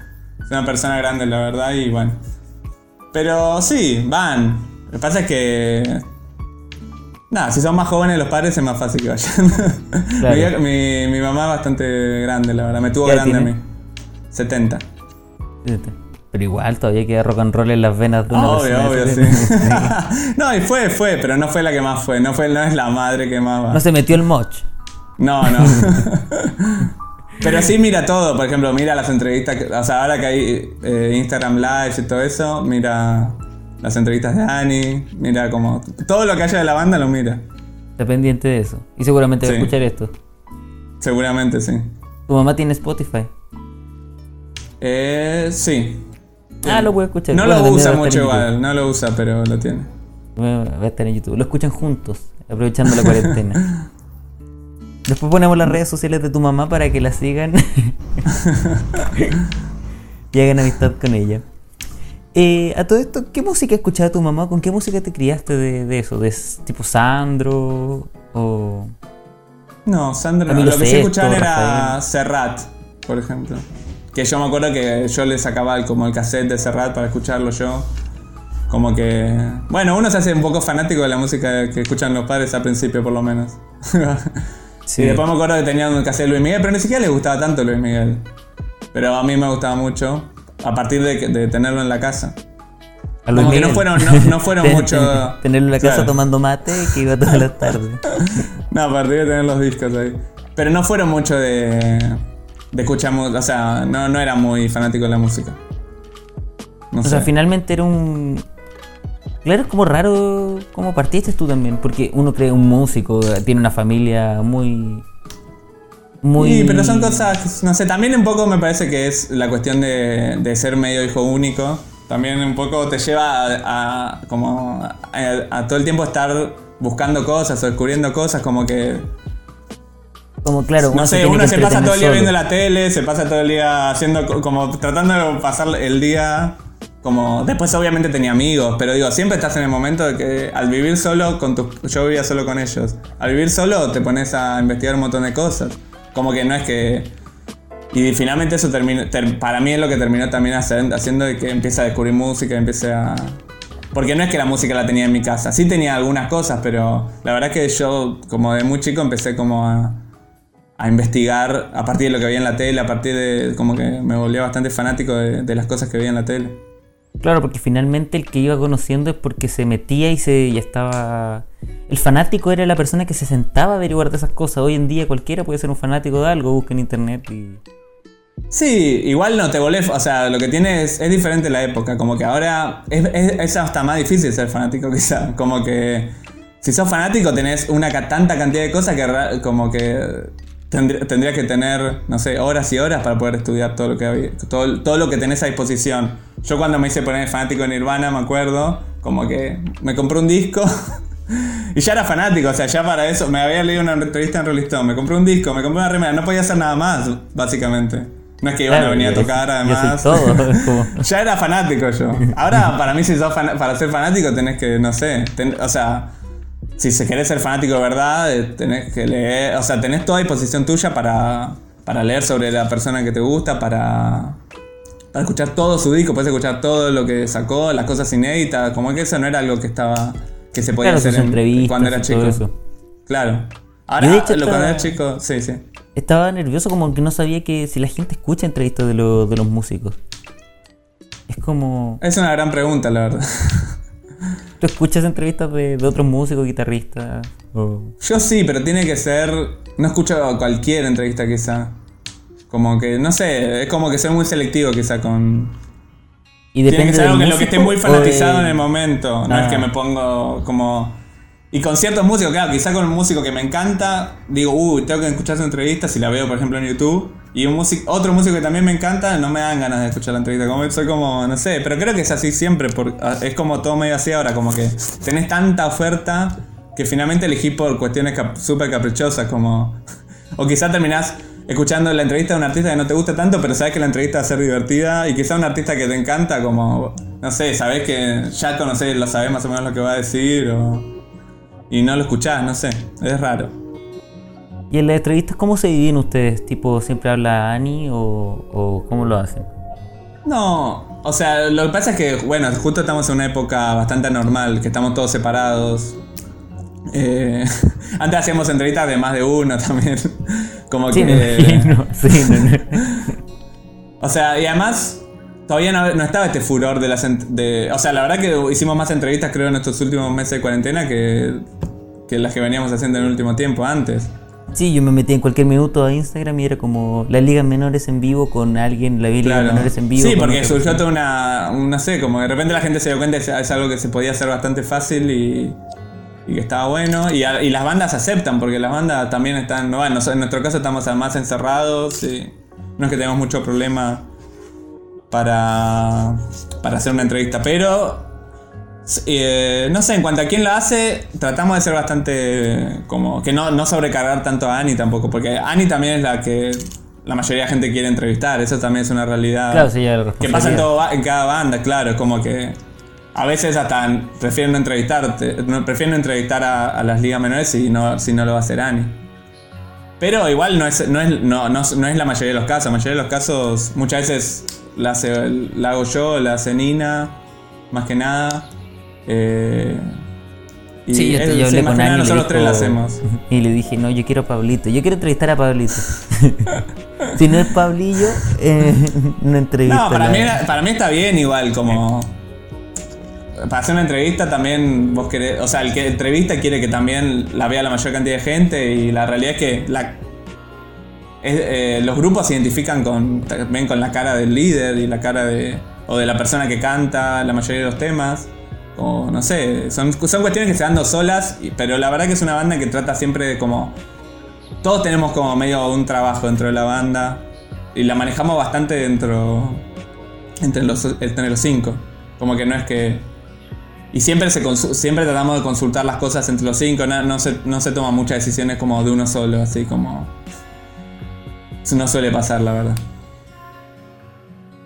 Es una persona grande, la verdad, y bueno. Pero sí, van. Lo que pasa es que... Nada, si son más jóvenes los padres es más fácil que vayan. Claro. mi, mi- mamá es bastante grande, la verdad. Me tuvo ¿Qué edad grande a mí. 70. Pero igual todavía queda rock and roll en las venas de una Obvio, obvio, 70. sí. no, y fue, fue, pero no fue la que más fue. No, fue, no es la madre que más va. No se metió el moch. No, no. Pero sí mira todo, por ejemplo, mira las entrevistas, o sea, ahora que hay eh, Instagram Live y todo eso, mira las entrevistas de Ani, mira como todo lo que haya de la banda lo mira, Está pendiente de eso. Y seguramente va a escuchar esto. seguramente sí. Tu mamá tiene Spotify. Eh, sí. Ah, lo puede escuchar. No Bueno, lo usa mucho igual, no lo usa, pero lo tiene. Va a estar en YouTube. Lo escuchan juntos, aprovechando la cuarentena. Después ponemos las redes sociales de tu mamá para que la sigan y hagan amistad con ella. Eh, a todo esto, ¿qué música escuchaba tu mamá? ¿Con qué música te criaste de, de eso? ¿De tipo Sandro? ¿O No, Sandra, no. Lo que sí escuchaban era Rafael. Serrat, por ejemplo. Que yo me acuerdo que yo le sacaba el- como el cassette de Serrat para escucharlo yo Como que. Bueno, uno se hace un poco fanático de la música que escuchan los padres al principio, por lo menos. Sí. Y después me acuerdo que tenían que hacer Luis Miguel, pero ni siquiera les gustaba tanto Luis Miguel. Pero a mí me gustaba mucho, a partir de, de tenerlo en la casa. A Luis Como que no Miguel. fueron, no, no fueron Ten- mucho. ten- Tenerlo en la casa Claro. tomando mate que iba todas las tardes. No, a partir de tener los discos ahí. Pero no fueron mucho de. De escuchar. O sea, no, no era muy fanático de la música. No O sé. sea, finalmente era un. Claro, es como raro cómo partiste tú también, porque uno cree un músico, tiene una familia muy. Muy. Sí, pero son cosas, no sé, también un poco me parece que es la cuestión de, de ser medio hijo único. También un poco te lleva a, a- como a, a todo el tiempo estar buscando cosas o descubriendo cosas, como que, Como claro, no sé, uno se pasa todo el día solo. viendo la tele, se pasa todo el día haciendo, co- como tratando de pasar el día, como, después obviamente tenía amigos, pero digo, siempre estás en el momento de que al vivir solo, con tus, yo vivía solo con ellos, al vivir solo te pones a investigar un montón de cosas, como que no es que... Y finalmente eso terminó, ter- para mí es lo que terminó también hacer- haciendo de que empiece a descubrir música, empiece a... Porque no es que la música la tenía en mi casa, sí tenía algunas cosas, pero la verdad que yo como de muy chico empecé como a, a investigar a partir de lo que veía en la tele, a partir de como que me volví bastante fanático de, de las cosas que veía en la tele. Claro, porque finalmente el que iba conociendo es porque se metía y se ya estaba. El fanático era la persona que se sentaba a averiguar de esas cosas. Hoy en día cualquiera puede ser un fanático de algo, busca en internet y. Sí, igual no te volvés, o sea, lo que tiene es, es diferente la época, como que ahora es, es- es hasta más difícil ser fanático quizá, como que si sos fanático tenés una tanta cantidad de cosas que como que tendr- tendrías que tener, no sé, horas y horas para poder estudiar todo lo que había- todo, todo lo que tenés a disposición. Yo cuando me hice poner fanático de Nirvana, me acuerdo, como que me compré un disco y ya era fanático, o sea, ya para eso me había leído una entrevista en Rolling Stone, me compré un disco, me compré una remera, no podía hacer nada más, básicamente. No es que iban a Claro, venir a tocar además. todo, ya era fanático yo. Ahora, para mí, si sos fan- para ser fanático, tenés que, no sé, ten- o sea, si se querés ser fanático de verdad, eh, tenés que leer, o sea, tenés toda disposición tuya para, para leer sobre la persona que te gusta, para, para escuchar todo su disco, puedes escuchar todo lo que sacó, las cosas inéditas, como que eso no era algo que estaba, que se podía Claro, hacer en- cuando era chico. eso. Claro. Ahora, de hecho, lo cuando era estaba- chico, sí, sí. Estaba nervioso como que no sabía que si la gente escucha entrevistas de, lo- de los músicos. Es como... Es una gran pregunta, la verdad. ¿Tú escuchas entrevistas de, de otros músicos, guitarristas? O- Yo sí, pero tiene que ser. No escucho cualquier entrevista, quizá. Como que, no sé, es como que soy muy selectivo, quizá, con. Y Tiene depende que ser algo en lo que esté muy fanatizado de- en el momento. No es Ah. que me pongo como. Y con ciertos músicos, claro, quizá con un músico que me encanta, digo, uy, tengo que escuchar su entrevista si la veo, por ejemplo, en YouTube. Y un músico, otro músico que también me encanta, no me dan ganas de escuchar la entrevista. Como soy como, no sé, pero creo que es así siempre. por- es como todo medio así ahora, como que tenés tanta oferta que finalmente elegí por cuestiones cap- súper caprichosas, como. O quizá terminás escuchando la entrevista de un artista que no te gusta tanto, pero sabes que la entrevista va a ser divertida. Y quizá un artista que te encanta, como. No sé, sabes que ya conocés, lo sabés más o menos lo que va a decir, o. Y no lo escuchás, no sé, es raro. ¿Y en las entrevistas cómo se dividen ustedes? ¿Tipo siempre habla Ani o, o cómo lo hacen? No, o sea, lo que pasa es que, bueno, justo estamos en una época bastante anormal, que estamos todos separados. Eh, antes hacíamos entrevistas de más de uno también. Como Sí, que. me imagino. Sí, no, no. O sea, y además, todavía no, no estaba este furor de las. De, o sea, la verdad que hicimos más entrevistas, creo, en estos últimos meses de cuarentena que, que las que veníamos haciendo en el último tiempo, antes. Sí, yo me metí en cualquier minuto a Instagram y era como las ligas menores en vivo con alguien, la Claro. menores en vivo. Sí, porque surgió toda una, un- No sé, como de repente la gente se dio cuenta que es algo que se podía hacer bastante fácil y. Y que estaba bueno. Y, a- y las bandas aceptan, porque las bandas también están. Bueno, en nuestro caso estamos más encerrados y. No es que tengamos mucho problema para. Para hacer una entrevista. Pero. Eh, no sé, en cuanto a quién la hace, tratamos de ser bastante. como. que no, no sobrecargar tanto a Ani tampoco. Porque Ani también es la que. La mayoría de gente quiere entrevistar, eso también es una realidad. Claro, sí, la Que pasa en, todo en cada banda, claro, es como que a veces hasta prefieren no entrevistarte, prefieren no entrevistar a, a las ligas menores si no, si no lo va a hacer Ani. Pero igual no es, no, es, no, no, no es la mayoría de los casos, la mayoría de los casos muchas veces la, hace- la hago yo, la hace Nina, más que nada. Eh, y Sí, yo, yo hablé con Ani. y le nosotros tres lo dijo- hacemos. Y le dije, no, yo quiero a Pablito. Yo quiero entrevistar a Pablito. si no es Pablillo, eh, no entrevista. No, para mí, era- para mí está bien igual, como... Para hacer una entrevista también vos querés... O sea, el que entrevista quiere que también la vea la mayor cantidad de gente y la realidad es que la, es- eh, los grupos se identifican con, también con la cara del líder y la cara de... O de la persona que canta la mayoría de los temas. O no sé, son, son cuestiones que se dan dos solas, pero la verdad que es una banda que trata siempre de como... Todos tenemos como medio un trabajo dentro de la banda y la manejamos bastante dentro entre los, entre los cinco. Como que no es que... Y siempre, se siempre tratamos de consultar las cosas entre los cinco, no, no se, no se toman muchas decisiones como de uno solo, así como... Eso no suele pasar, la verdad.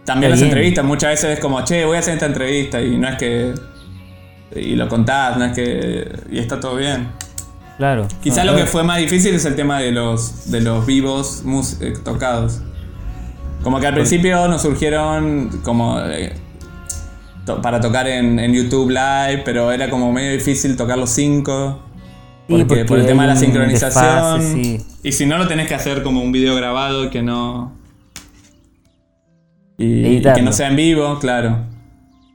También las bien. entrevistas, muchas veces es como, che, voy a hacer esta entrevista y no es que... Y lo contás, no es que... Y está todo bien. Claro. Quizá No, lo que fue más difícil es el tema de los, de los vivos mus- eh, tocados. Como que al principio nos surgieron como eh, to- para tocar en, en YouTube Live, pero era como medio difícil tocar los cinco. Sí, Porque, por el tema de la sincronización. desfase, sí. Y si no, lo tenés que hacer como un video grabado que no. Y, y que no sea en vivo, claro.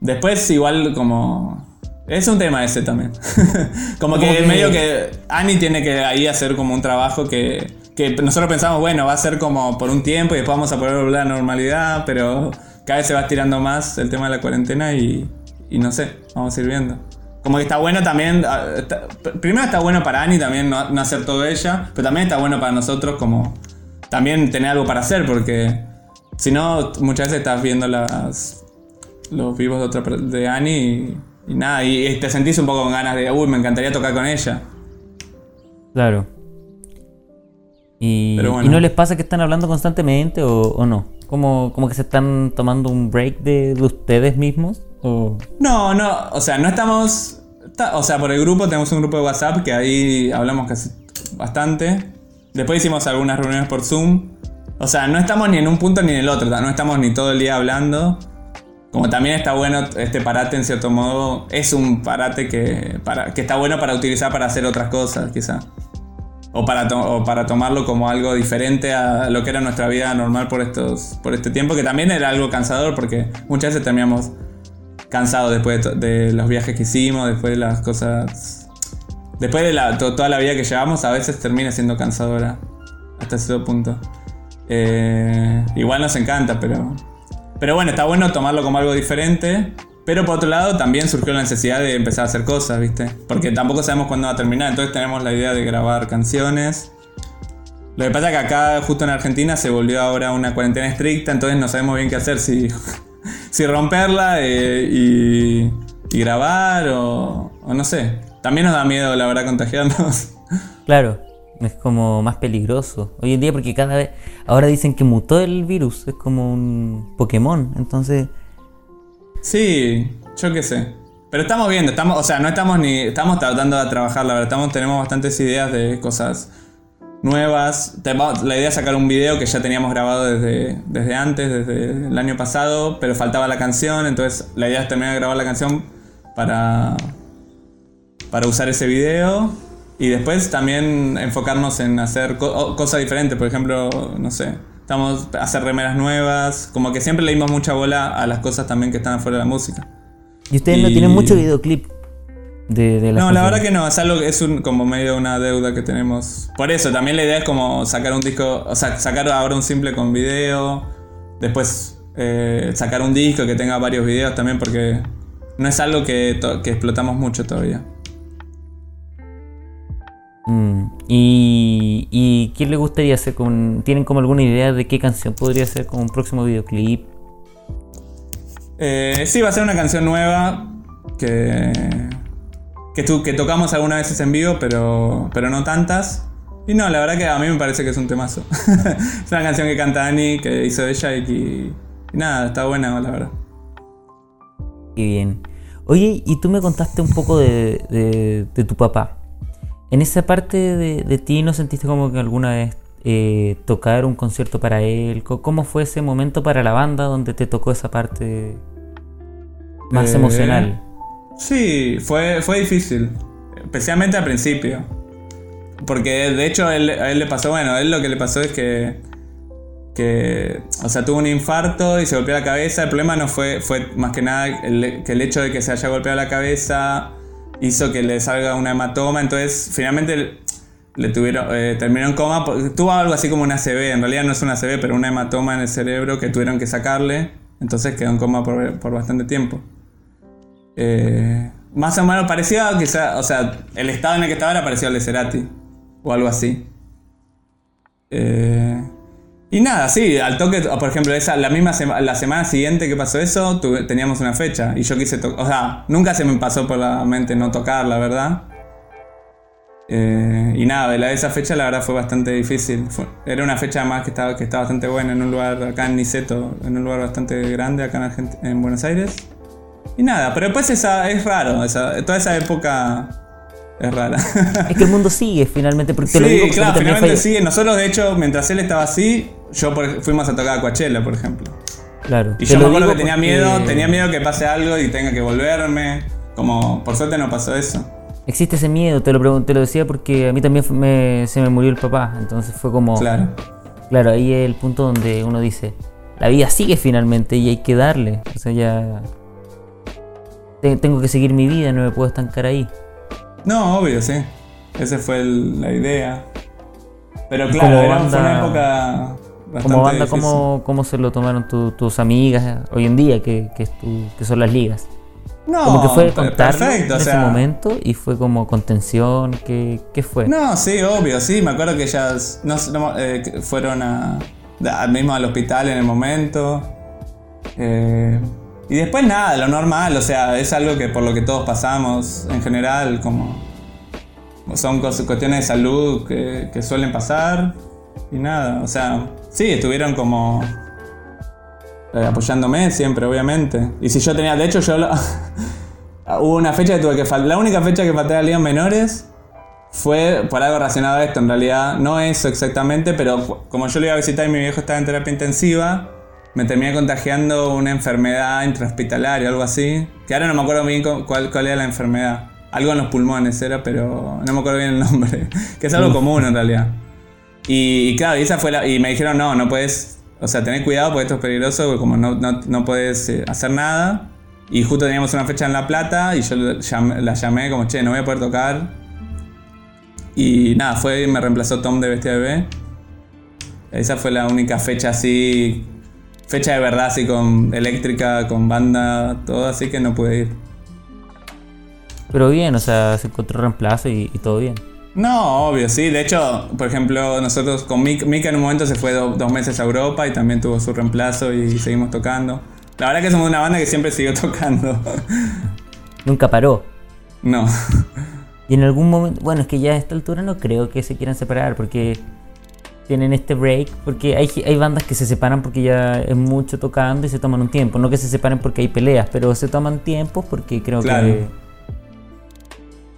Después, igual, como. Es un tema ese también. como que medio que Ani tiene que ahí hacer como un trabajo que, que nosotros pensamos, bueno, va a ser como por un tiempo y después vamos a poder volver a la normalidad, pero cada vez se va estirando más el tema de la cuarentena y, y no sé, vamos a ir viendo. Como que está bueno también, ah, está- primero está bueno para Ani también no, no hacer todo ella, pero también está bueno para nosotros como también tener algo para hacer, porque si no, muchas veces estás viendo las, los vivos de, otra, de Ani y, y nada, y, y te sentís un poco con ganas de, uy, me encantaría tocar con ella. Claro. Y, bueno. ¿y no les pasa que están hablando constantemente o, o no? Como, como que se están tomando un break de, de ustedes mismos. O... No, no, o sea, no estamos. está- o sea, por el grupo tenemos un grupo de WhatsApp que ahí hablamos casi bastante. Después hicimos algunas reuniones por Zoom. O sea, no estamos ni en un punto ni en el otro, no estamos ni todo el día hablando. Como también está bueno este parate en cierto modo, es un parate que, para, que está bueno para utilizar para hacer otras cosas, quizá. O para, o para tomarlo como algo diferente a lo que era nuestra vida normal por, estos, por este tiempo, que también era algo cansador porque muchas veces terminamos cansados después de, los viajes que hicimos, después de las cosas... Después de toda la vida que llevamos, a veces termina siendo cansadora hasta cierto punto. Eh, igual nos encanta, pero... Pero bueno, está bueno tomarlo como algo diferente. Pero por otro lado, también surgió la necesidad de empezar a hacer cosas, ¿viste? Porque tampoco sabemos cuándo va a terminar. Entonces tenemos la idea de grabar canciones. Lo que pasa es que acá, justo en Argentina, se volvió ahora una cuarentena estricta. Entonces no sabemos bien qué hacer. Si, si romperla eh, y, grabar o, o no sé. También nos da miedo, la verdad, contagiarnos. Claro, es como más peligroso. Hoy en día porque cada vez... Ahora dicen que mutó el virus, es como un Pokémon. Entonces... Sí, yo qué sé. Pero estamos viendo, estamos, o sea, no estamos ni. Estamos tratando de trabajar, la verdad. Estamos, tenemos bastantes ideas de cosas nuevas. La idea es sacar un video que ya teníamos grabado desde, desde antes, desde el año pasado, pero faltaba la canción. Entonces, la idea es terminar de grabar la canción para. para usar ese video. Y después también enfocarnos en hacer co- cosas diferentes. Por ejemplo, no sé. Estamos a hacer remeras nuevas. Como que siempre le dimos mucha bola a las cosas también que están afuera de la música. Y ustedes no tienen mucho videoclip de, de las No, la verdad que no, es algo es un, como medio una deuda que tenemos. Por eso, también la idea es como sacar un disco, o sea, sacar ahora un simple con video, después eh, sacar un disco que tenga varios videos también, porque no es algo que explotamos mucho todavía. Mm, ¿Y, ¿Y quién le gustaría hacer con... ¿Tienen como alguna idea de qué canción podría ser como un próximo videoclip? Eh, sí, va a ser una canción nueva que, que, tu- que tocamos algunas veces en vivo, pero, pero no tantas. Y no, la verdad que a mí me parece que es un temazo. es una canción que canta Annie, que hizo ella y que... y nada, está buena, la verdad. Qué bien. Oye, y tú me contaste un poco de, de- de tu papá. En esa parte de, de ti, ¿no sentiste como que alguna vez eh, tocar un concierto para él? ¿Cómo fue ese momento para la banda donde te tocó esa parte más Eh, emocional? Sí, fue, fue difícil. Especialmente al principio. Porque de hecho a él, a él le pasó, bueno, a él lo que le pasó es que. que. O sea, tuvo un infarto y se golpeó la cabeza. El problema no fue, fue más que nada el- que el hecho de que se haya golpeado la cabeza hizo que le salga una hematoma. Entonces, finalmente le tuvieron. eh, terminó en coma. Tuvo algo así como una ACV. En realidad no es una ACV, pero una hematoma en el cerebro que tuvieron que sacarle. Entonces quedó en coma por, bastante tiempo. Eh, más o menos parecido quizá, o sea, el estado en el que estaba era parecido al de Cerati, o algo así. Eh, y nada, sí, al toque, por ejemplo, esa, la misma sema- la semana siguiente que pasó eso, teníamos una fecha y yo quise tocar, o sea, nunca se me pasó por la mente no tocar, la verdad. Eh, y nada, la esa fecha la verdad fue bastante difícil. Era una fecha más que estaba, que estaba bastante buena en un lugar acá en Niceto, en un lugar bastante grande acá en, Argent- en Buenos Aires. Y nada, pero después esa, es raro, toda esa época es rara. Es que el mundo sigue finalmente, porque te lo sí, digo porque claro, finalmente sí. Nosotros, de hecho, mientras él estaba así, yo por- fuimos a tocar a Coachella, por ejemplo. Claro. Y yo me lo acuerdo que digo tenía porque miedo, tenía miedo que pase algo y tenga que volverme. Como, por suerte no pasó eso. Existe ese miedo, te lo, te lo decía porque a mí también me- se me murió el papá, entonces fue como... Claro. Claro, ahí es el punto donde uno dice, la vida sigue finalmente y hay que darle. O sea, ya... te- tengo que seguir mi vida, no me puedo estancar ahí. No, obvio, sí. Esa fue el- la idea. Pero claro, como era- fue una banda- época bastante Como banda. ¿cómo, cómo se lo tomaron tu- tus amigas hoy en día, que, que, es tu- que son las ligas? No, Como que fue contarlo perfecto, en o ese momento y fue como contención, ¿qué, qué fue? No, sí, obvio, sí. Me acuerdo que ellas no, no, eh, fueron a, a- mismo al hospital en el momento. Eh, y después nada, lo normal, o sea, es algo que por lo que todos pasamos en general, como son cuestiones de salud que, suelen pasar. Y nada, o sea, sí, estuvieron como eh, apoyándome siempre, obviamente. Y si yo tenía, de hecho, yo lo- hubo una fecha que tuve que faltar. La única fecha que falté a ligas menores fue por algo relacionado a esto, en realidad. No eso exactamente, pero como yo lo iba a visitar y mi viejo estaba en terapia intensiva, me terminé contagiando una enfermedad intrahospitalaria, algo así. Que ahora no me acuerdo bien cu- cuál, cuál era la enfermedad. Algo en los pulmones era, pero no me acuerdo bien el nombre. que es algo común en realidad. Y, y claro, y esa fue la, y me dijeron, no, no puedes, o sea, tener cuidado porque esto es peligroso, porque como no, no, no puedes eh, hacer nada. Y justo teníamos una fecha en La Plata y yo la llamé, la llamé como, che, no voy a poder tocar. Y nada, fue, me reemplazó Tom de Bestia Bebé. Esa fue la única fecha así, fecha de verdad, así con eléctrica, con banda, todo, así que no pude ir. Pero bien, o sea, se encontró reemplazo y, y todo bien. No, obvio, sí. De hecho, por ejemplo, nosotros con Mika, Mika en un momento se fue do- dos meses a Europa y también tuvo su reemplazo y seguimos tocando. La verdad que somos una banda que siempre siguió tocando. Nunca paró. no. Y en algún momento, bueno, es que ya a esta altura no creo que se quieran separar porque tienen este break, porque hay, hay bandas que se separan porque ya es mucho tocando y se toman un tiempo, no que se separen porque hay peleas, pero se toman tiempos porque creo Claro. que,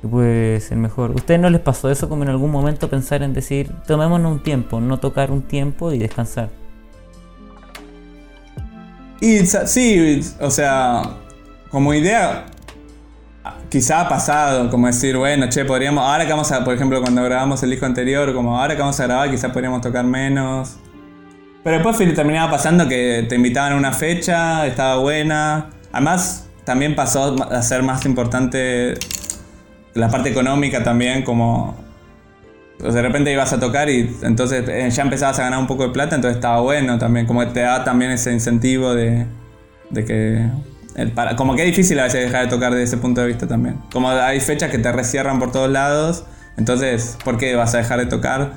que puede ser mejor. ¿Ustedes no les pasó eso como en algún momento pensar en decir, tomémonos un tiempo, no tocar un tiempo y descansar? Y sí, o sea, como idea, quizá ha pasado, como decir, bueno, che, podríamos, ahora que vamos a, por ejemplo, cuando grabamos el disco anterior, como ahora que vamos a grabar, quizá podríamos tocar menos. Pero después terminaba pasando que te invitaban a una fecha, estaba buena. Además, también pasó a ser más importante la parte económica también, como sea, de repente ibas a tocar y entonces eh, ya empezabas a ganar un poco de plata, entonces estaba bueno también, como te da también ese incentivo de, de que... para- como que es difícil a veces dejar de tocar desde ese punto de vista también. Como hay fechas que te recierran por todos lados, entonces, ¿por qué vas a dejar de tocar?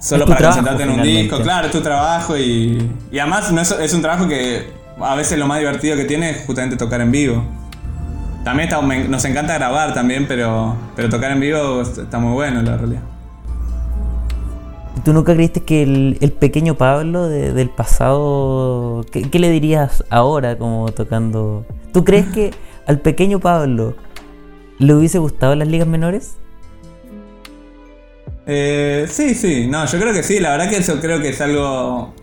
Solo para trabajo, concentrarte en un disco, claro, es tu trabajo y, y además no es, es un trabajo que a veces lo más divertido que tiene es justamente tocar en vivo. También está- me- nos encanta grabar también, pero, pero tocar en vivo está muy bueno, la realidad. ¿Y ¿Tú nunca creíste que el, el pequeño Pablo de- del pasado, ¿qué, qué le dirías ahora como tocando? ¿Tú crees que al pequeño Pablo le hubiese gustado las ligas menores? Eh, sí, sí, no, yo creo que sí, la verdad que eso creo que es algo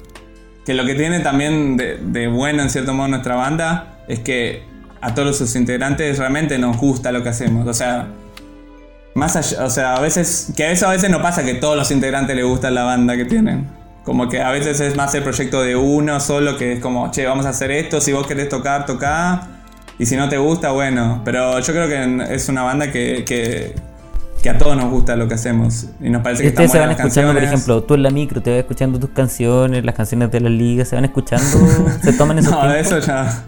que lo que tiene también de, de bueno en cierto modo nuestra banda es que a todos sus integrantes realmente nos gusta lo que hacemos. O sea, más allá, o sea, a veces, que eso a veces no pasa que todos los integrantes les gusta la banda que tienen. Como que a veces es más el proyecto de uno solo, que es como, che, vamos a hacer esto, si vos querés tocar, tocá. Y si no te gusta, bueno. Pero yo creo que es una banda que, que, que a todos nos gusta lo que hacemos. Y nos parece que ustedes se van escuchando, por ejemplo, tú en la micro te vas escuchando tus canciones, las canciones de la liga, se van escuchando, se toman esos No, tiempos. eso ya,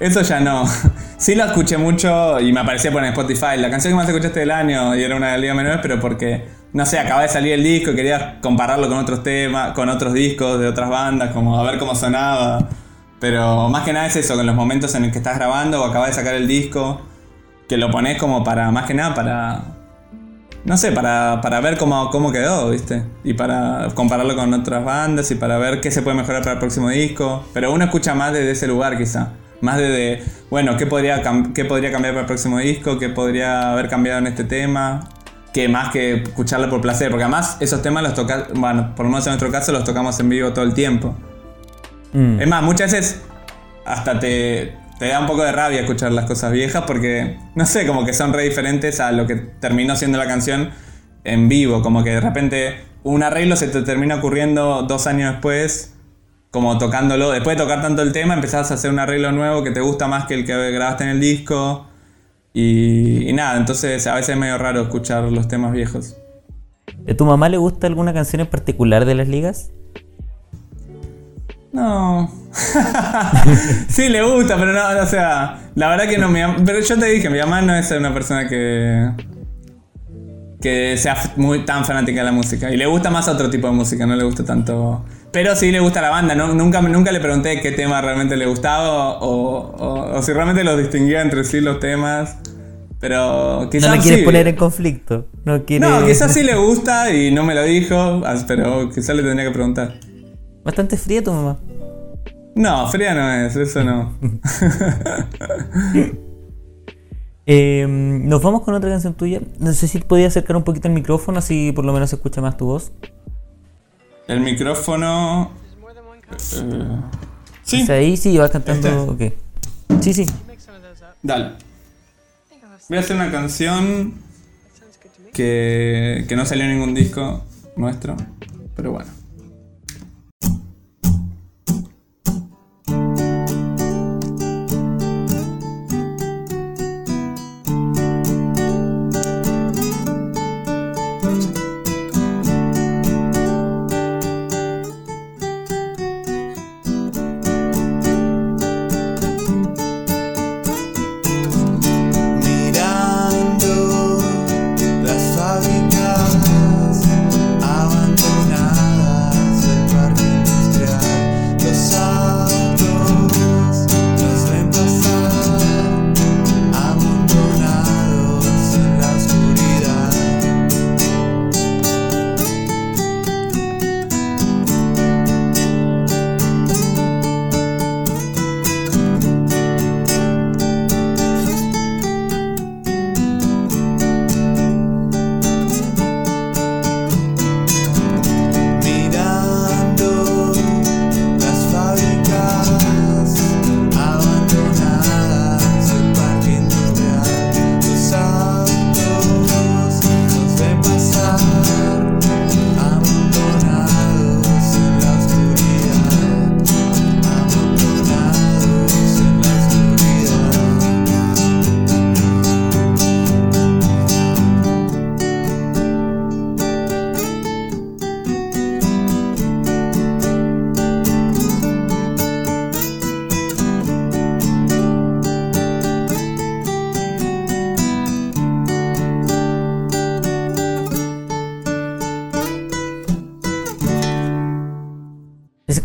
eso ya no. Sí lo escuché mucho y me aparecía por en Spotify. La canción que más escuchaste del año y era una de Liga Menores, pero porque, no sé, acaba de salir el disco y quería compararlo con otros temas, con otros discos de otras bandas, como a ver cómo sonaba. Pero más que nada es eso, con los momentos en el que estás grabando o acabas de sacar el disco, que lo pones como para, más que nada para, no sé, para, para ver cómo, cómo quedó, ¿viste? Y para compararlo con otras bandas y para ver qué se puede mejorar para el próximo disco. Pero uno escucha más desde ese lugar, quizá. Más desde, bueno, ¿qué podría, qué podría cambiar para el próximo disco? ¿Qué podría haber cambiado en este tema? Que más que escucharlo por placer. Porque además esos temas los tocas, bueno, por lo menos en nuestro caso los tocamos en vivo todo el tiempo. Mm. Es más, muchas veces hasta te, te da un poco de rabia escuchar las cosas viejas porque, no sé, como que son re diferentes a lo que terminó siendo la canción en vivo. Como que de repente un arreglo se te termina ocurriendo dos años después, como tocándolo. Después de tocar tanto el tema, empezás a hacer un arreglo nuevo que te gusta más que el que grabaste en el disco. Y, y nada, entonces a veces es medio raro escuchar los temas viejos. ¿A tu mamá le gusta alguna canción en particular de las ligas? No. sí, le gusta, pero no, o sea, la verdad que no me Pero yo te dije, mi mamá no es una persona que. que sea muy tan fanática de la música. Y le gusta más otro tipo de música, no le gusta tanto. Pero sí le gusta la banda, no- nunca, nunca le pregunté qué tema realmente le gustaba o, o- o si realmente los distinguía entre sí los temas. Pero quizás. no la quieres sí. poner en conflicto. No, quiere... No, quizás sí le gusta y no me lo dijo, pero quizás le tendría que preguntar. Bastante fría tu mamá. No, fría no es, eso no. Eh, nos vamos con otra canción tuya. No sé si podías acercar un poquito el micrófono, así por lo menos se escucha más tu voz. El micrófono. eh, sí, O sea, ahí sí vas cantando. Este. Ok. Sí, sí. dale. Voy a hacer una canción que, que no salió en ningún disco nuestro, pero bueno.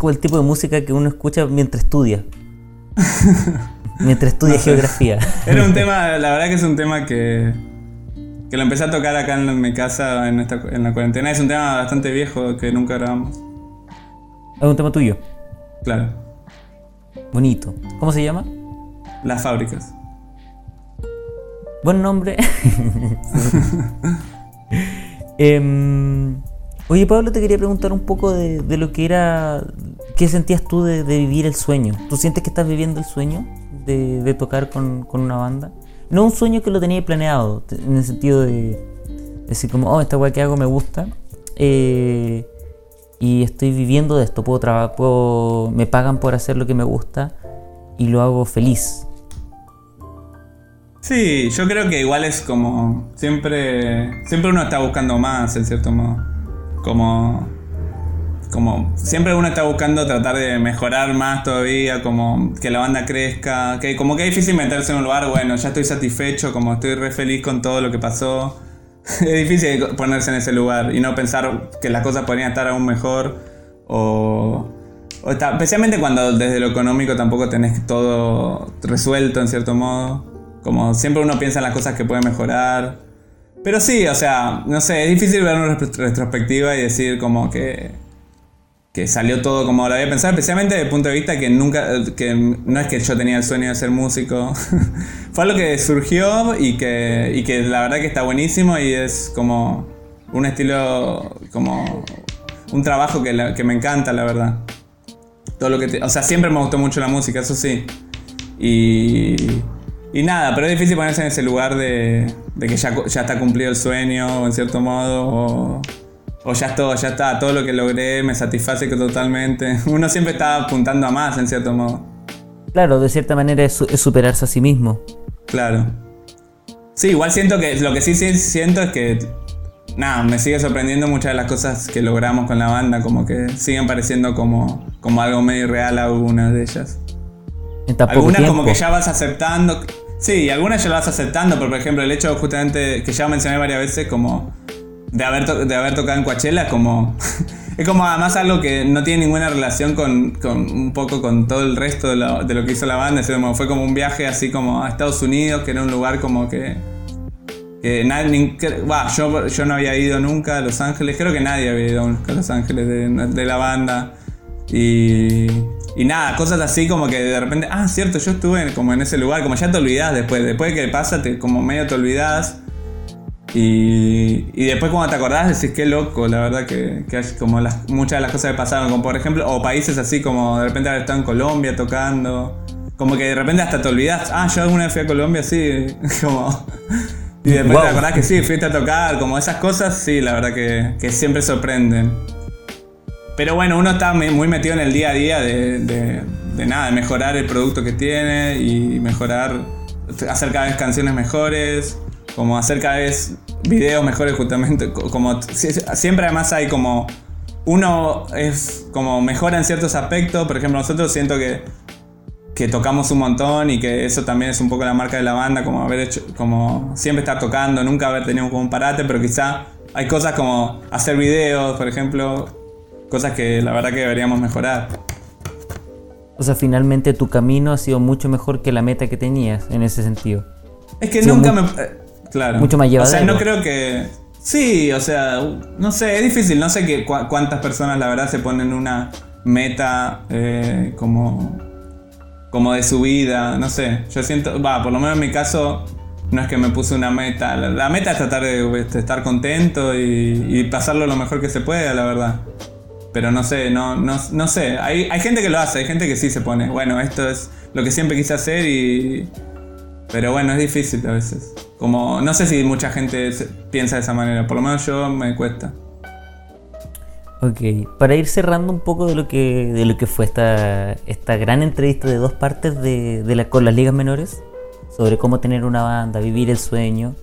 El tipo de música que uno escucha mientras estudia. mientras estudia geografía. Era un tema, la verdad que es un tema que, que lo empecé a tocar acá en mi casa en, esta, en la cuarentena. Es un tema bastante viejo que nunca grabamos. Es un tema tuyo. Claro, Bonito. ¿Cómo se llama? las fábricas. Buen nombre. Em, oye, Pablo, te quería preguntar un poco de, de lo que era. ¿Qué sentías tú de, vivir el sueño? ¿Tú sientes que estás viviendo el sueño de, de tocar con, con una banda. No un sueño que lo tenía planeado, en el sentido de decir como, oh, esta weá que hago me gusta. eh, y estoy viviendo de esto, puedo trabajar, puedo, me pagan por hacer lo que me gusta y lo hago feliz. Sí, yo creo que igual es como. Siempre. Siempre uno está buscando más, en cierto modo. Como. Como. Siempre uno está buscando tratar de mejorar más todavía, como que la banda crezca. Que como que es difícil meterse en un lugar, bueno, ya estoy satisfecho, como estoy re feliz con todo lo que pasó. es difícil ponerse en ese lugar y no pensar que las cosas podrían estar aún mejor. O. o está- especialmente cuando desde lo económico tampoco tenés todo resuelto en cierto modo. Como siempre uno piensa en las cosas que puede mejorar. Pero sí, o sea, no sé, es difícil ver una retro- retrospectiva y decir como que, que salió todo como lo había pensado, especialmente desde el punto de vista que nunca, que no es que yo tenía el sueño de ser músico, fue algo que surgió y que, y que la verdad que está buenísimo y es como un estilo, como un trabajo que, que me encanta, la verdad. Todo lo que te- o sea, siempre me gustó mucho la música, eso sí. Y, y nada, pero es difícil ponerse en ese lugar de, de que ya, ya está cumplido el sueño, en cierto modo, o, o ya es todo, ya está, todo lo que logré me satisface totalmente. Uno siempre está apuntando a más, en cierto modo. Claro, de cierta manera es, su- es superarse a sí mismo. Claro. Sí, igual siento que lo que sí, sí siento es que nada, me sigue sorprendiendo muchas de las cosas que logramos con la banda, como que siguen pareciendo como, como algo medio irreal algunas de ellas. En tan poco Algunas tiempo. como que ya vas aceptando. Sí, algunas ya las vas aceptando, pero por ejemplo el hecho justamente que ya mencioné varias veces como de haber, de haber tocado en Coachella, como es como además algo que no tiene ninguna relación con, con un poco con todo el resto de lo, de lo que hizo la banda, fue como un viaje así como a Estados Unidos, que era un lugar como que... que nadie, yo, yo no había ido nunca a Los Ángeles, creo que nadie había ido a Los Ángeles de, de la banda. Y, y nada, cosas así como que de repente, ah, cierto, yo estuve como en ese lugar, como ya te olvidás después, después de que pasa, te, como medio te olvidás. Y, y después cuando te acordás decís qué loco, la verdad que, que hay como las, muchas de las cosas que pasaron, como por ejemplo, o países así como de repente haber estado en Colombia tocando, como que de repente hasta te olvidás, ah, yo alguna vez fui a Colombia, sí, como... Y después Wow. te acordás que sí, fuiste a tocar, como esas cosas, sí, la verdad que, que siempre sorprenden. Pero bueno, uno está muy metido en el día a día de, de- de nada, de mejorar el producto que tiene y mejorar, hacer cada vez canciones mejores, como hacer cada vez videos mejores justamente, co- como si- siempre además hay como, uno es como mejora en ciertos aspectos, por ejemplo nosotros siento que, que tocamos un montón y que eso también es un poco la marca de la banda, como haber hecho, como siempre estar tocando, nunca haber tenido como un parate, pero quizá hay cosas como hacer videos, por ejemplo, cosas que la verdad que deberíamos mejorar. O sea, finalmente tu camino ha sido mucho mejor que la meta que tenías en ese sentido. Es que nunca me... eh, claro. mucho más O sea, llevadero. no creo que... Sí, o sea, no sé, es difícil, no sé que, cu- cuántas personas la verdad se ponen una meta eh, como, como de su vida, no sé, yo siento, va, por lo menos en mi caso no es que me puse una meta, la, la meta es tratar de, este, estar contento y, y pasarlo lo mejor que se pueda, la verdad. Pero no sé, no, no, no sé. Hay, hay gente que lo hace, hay gente que sí se pone. Bueno, esto es lo que siempre quise hacer y. Pero bueno, es difícil a veces. Como, no sé si mucha gente piensa de esa manera. Por lo menos yo me cuesta. Ok, para ir cerrando un poco de lo que, de lo que fue esta, esta gran entrevista de dos partes de, de la, con las ligas menores, sobre cómo tener una banda, vivir el sueño,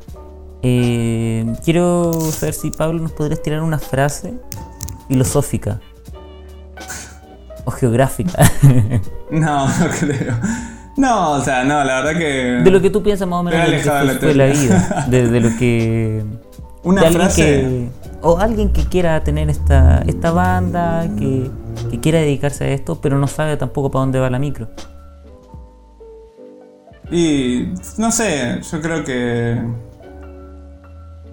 eh, quiero saber si Pablo nos podrías tirar una frase filosófica o geográfica No, no creo. No, o sea, no, la verdad que. de lo que tú piensas más o menos de lo que alejado de fue, la la vida, de, de lo que Una de alguien frase. que- o alguien que quiera tener esta, esta banda, que, que quiera dedicarse a esto, pero no sabe tampoco para dónde va la micro. Y no sé, yo creo que.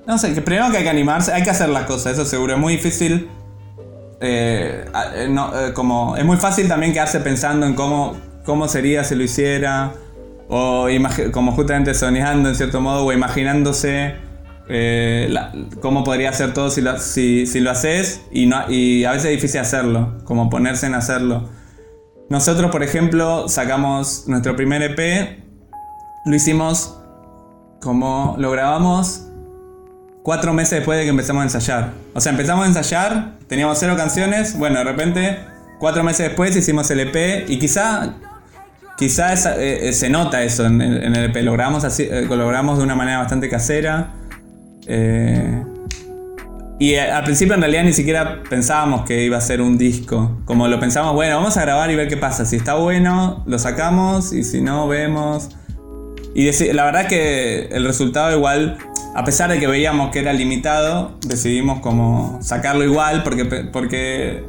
No sé, que primero que hay que animarse, hay que hacer las cosas, eso seguro. Es muy difícil. Eh, eh, eh, como, es muy fácil también quedarse pensando en cómo, cómo sería si lo hiciera. O como justamente soñando en cierto modo, o imaginándose cómo podría ser todo si lo, si lo haces. Y, no, y a veces es difícil hacerlo, como ponerse en hacerlo. Nosotros, por ejemplo, sacamos nuestro primer EP, lo hicimos como lo grabamos cuatro meses después de que empezamos a ensayar. O sea, empezamos a ensayar, teníamos cero canciones, bueno, de repente, cuatro meses después hicimos el EP y quizá, quizá eh, eh, se nota eso en, el- EP, lo grabamos, así, eh, de una manera bastante casera. y al principio en realidad ni siquiera pensábamos que iba a ser un disco. Como lo pensamos, bueno, vamos a grabar y ver qué pasa. Si está bueno, lo sacamos y si no, vemos. Y la verdad que el resultado igual, a pesar de que veíamos que era limitado, decidimos como sacarlo igual porque, porque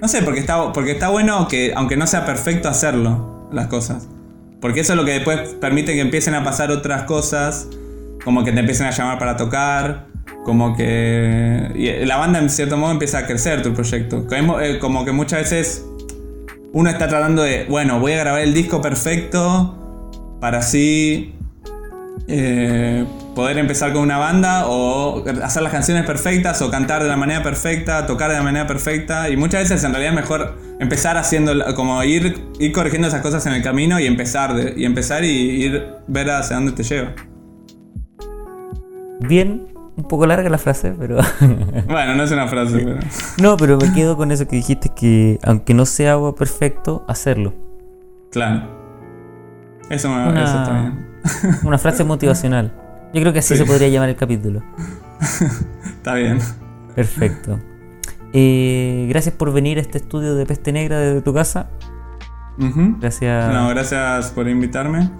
no sé, porque está, porque está bueno que aunque no sea perfecto hacerlo, las cosas. Porque eso es lo que después permite que empiecen a pasar otras cosas, como que te empiecen a llamar para tocar, como que y la banda en cierto modo empieza a crecer tu proyecto. Eh, como que muchas veces uno está tratando de, bueno, voy a grabar el disco perfecto para así eh, poder empezar con una banda o hacer las canciones perfectas o cantar de la manera perfecta, tocar de la manera perfecta y muchas veces en realidad es mejor empezar haciendo como ir, ir corrigiendo esas cosas en el camino y empezar de- y empezar y ir ver hacia dónde te lleva. Bien, un poco larga la frase, pero... Bueno, no es una frase, pero no, pero me quedo con eso que dijiste, que aunque no sea algo perfecto, hacerlo. claro. Eso, me- Una- eso está bien. Una frase motivacional. Yo creo que así Sí. se podría llamar el capítulo. Está bien. Perfecto. Eh, gracias por venir a este estudio de Peste Negra desde tu casa. Gracias. No, gracias por invitarme.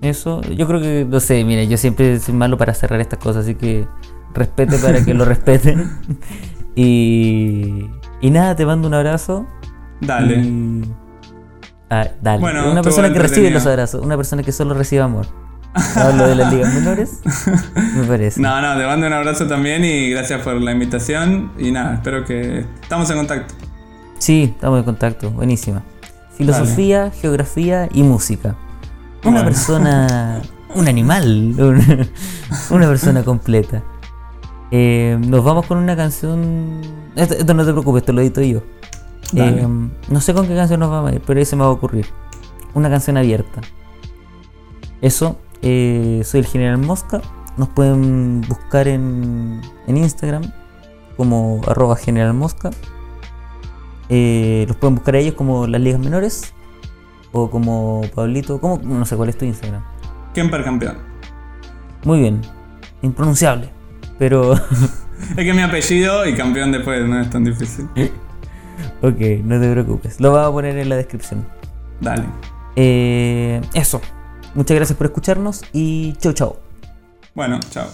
Eso, yo creo que, no sé, mira, yo siempre soy malo para cerrar estas cosas, así que respete para que lo respeten. Y, y nada, te mando un abrazo. Dale. Y- Ah, dale. Bueno, una persona que recibe los abrazos, una persona que solo recibe amor. Hablo de las ligas menores, me parece. No, no, te mando un abrazo también y gracias por la invitación. Y nada, espero que estamos en contacto. Sí, estamos en contacto, buenísima. Filosofía, geografía y música. Una Bueno. persona, un animal, una, persona completa. Eh, nos vamos con una canción. Esto, esto no te preocupes, te lo edito yo. Eh, no sé con qué canción nos vamos a ir, pero ahí se me va a ocurrir. Una canción abierta. Eso, eh, soy el General Mosca. Nos pueden buscar en, en Instagram como arroba General Mosca. Eh, los pueden buscar a ellos como las ligas menores o como Pablito. ¿cómo? No sé cuál es tu Instagram. Kemper campeón. Muy bien, impronunciable. Pero, Es que mi apellido y campeón después no es tan difícil. ok, no te preocupes. Lo vamos a poner en la descripción. Dale. Eh, eso. Muchas gracias por escucharnos y chau chau. Bueno, chao.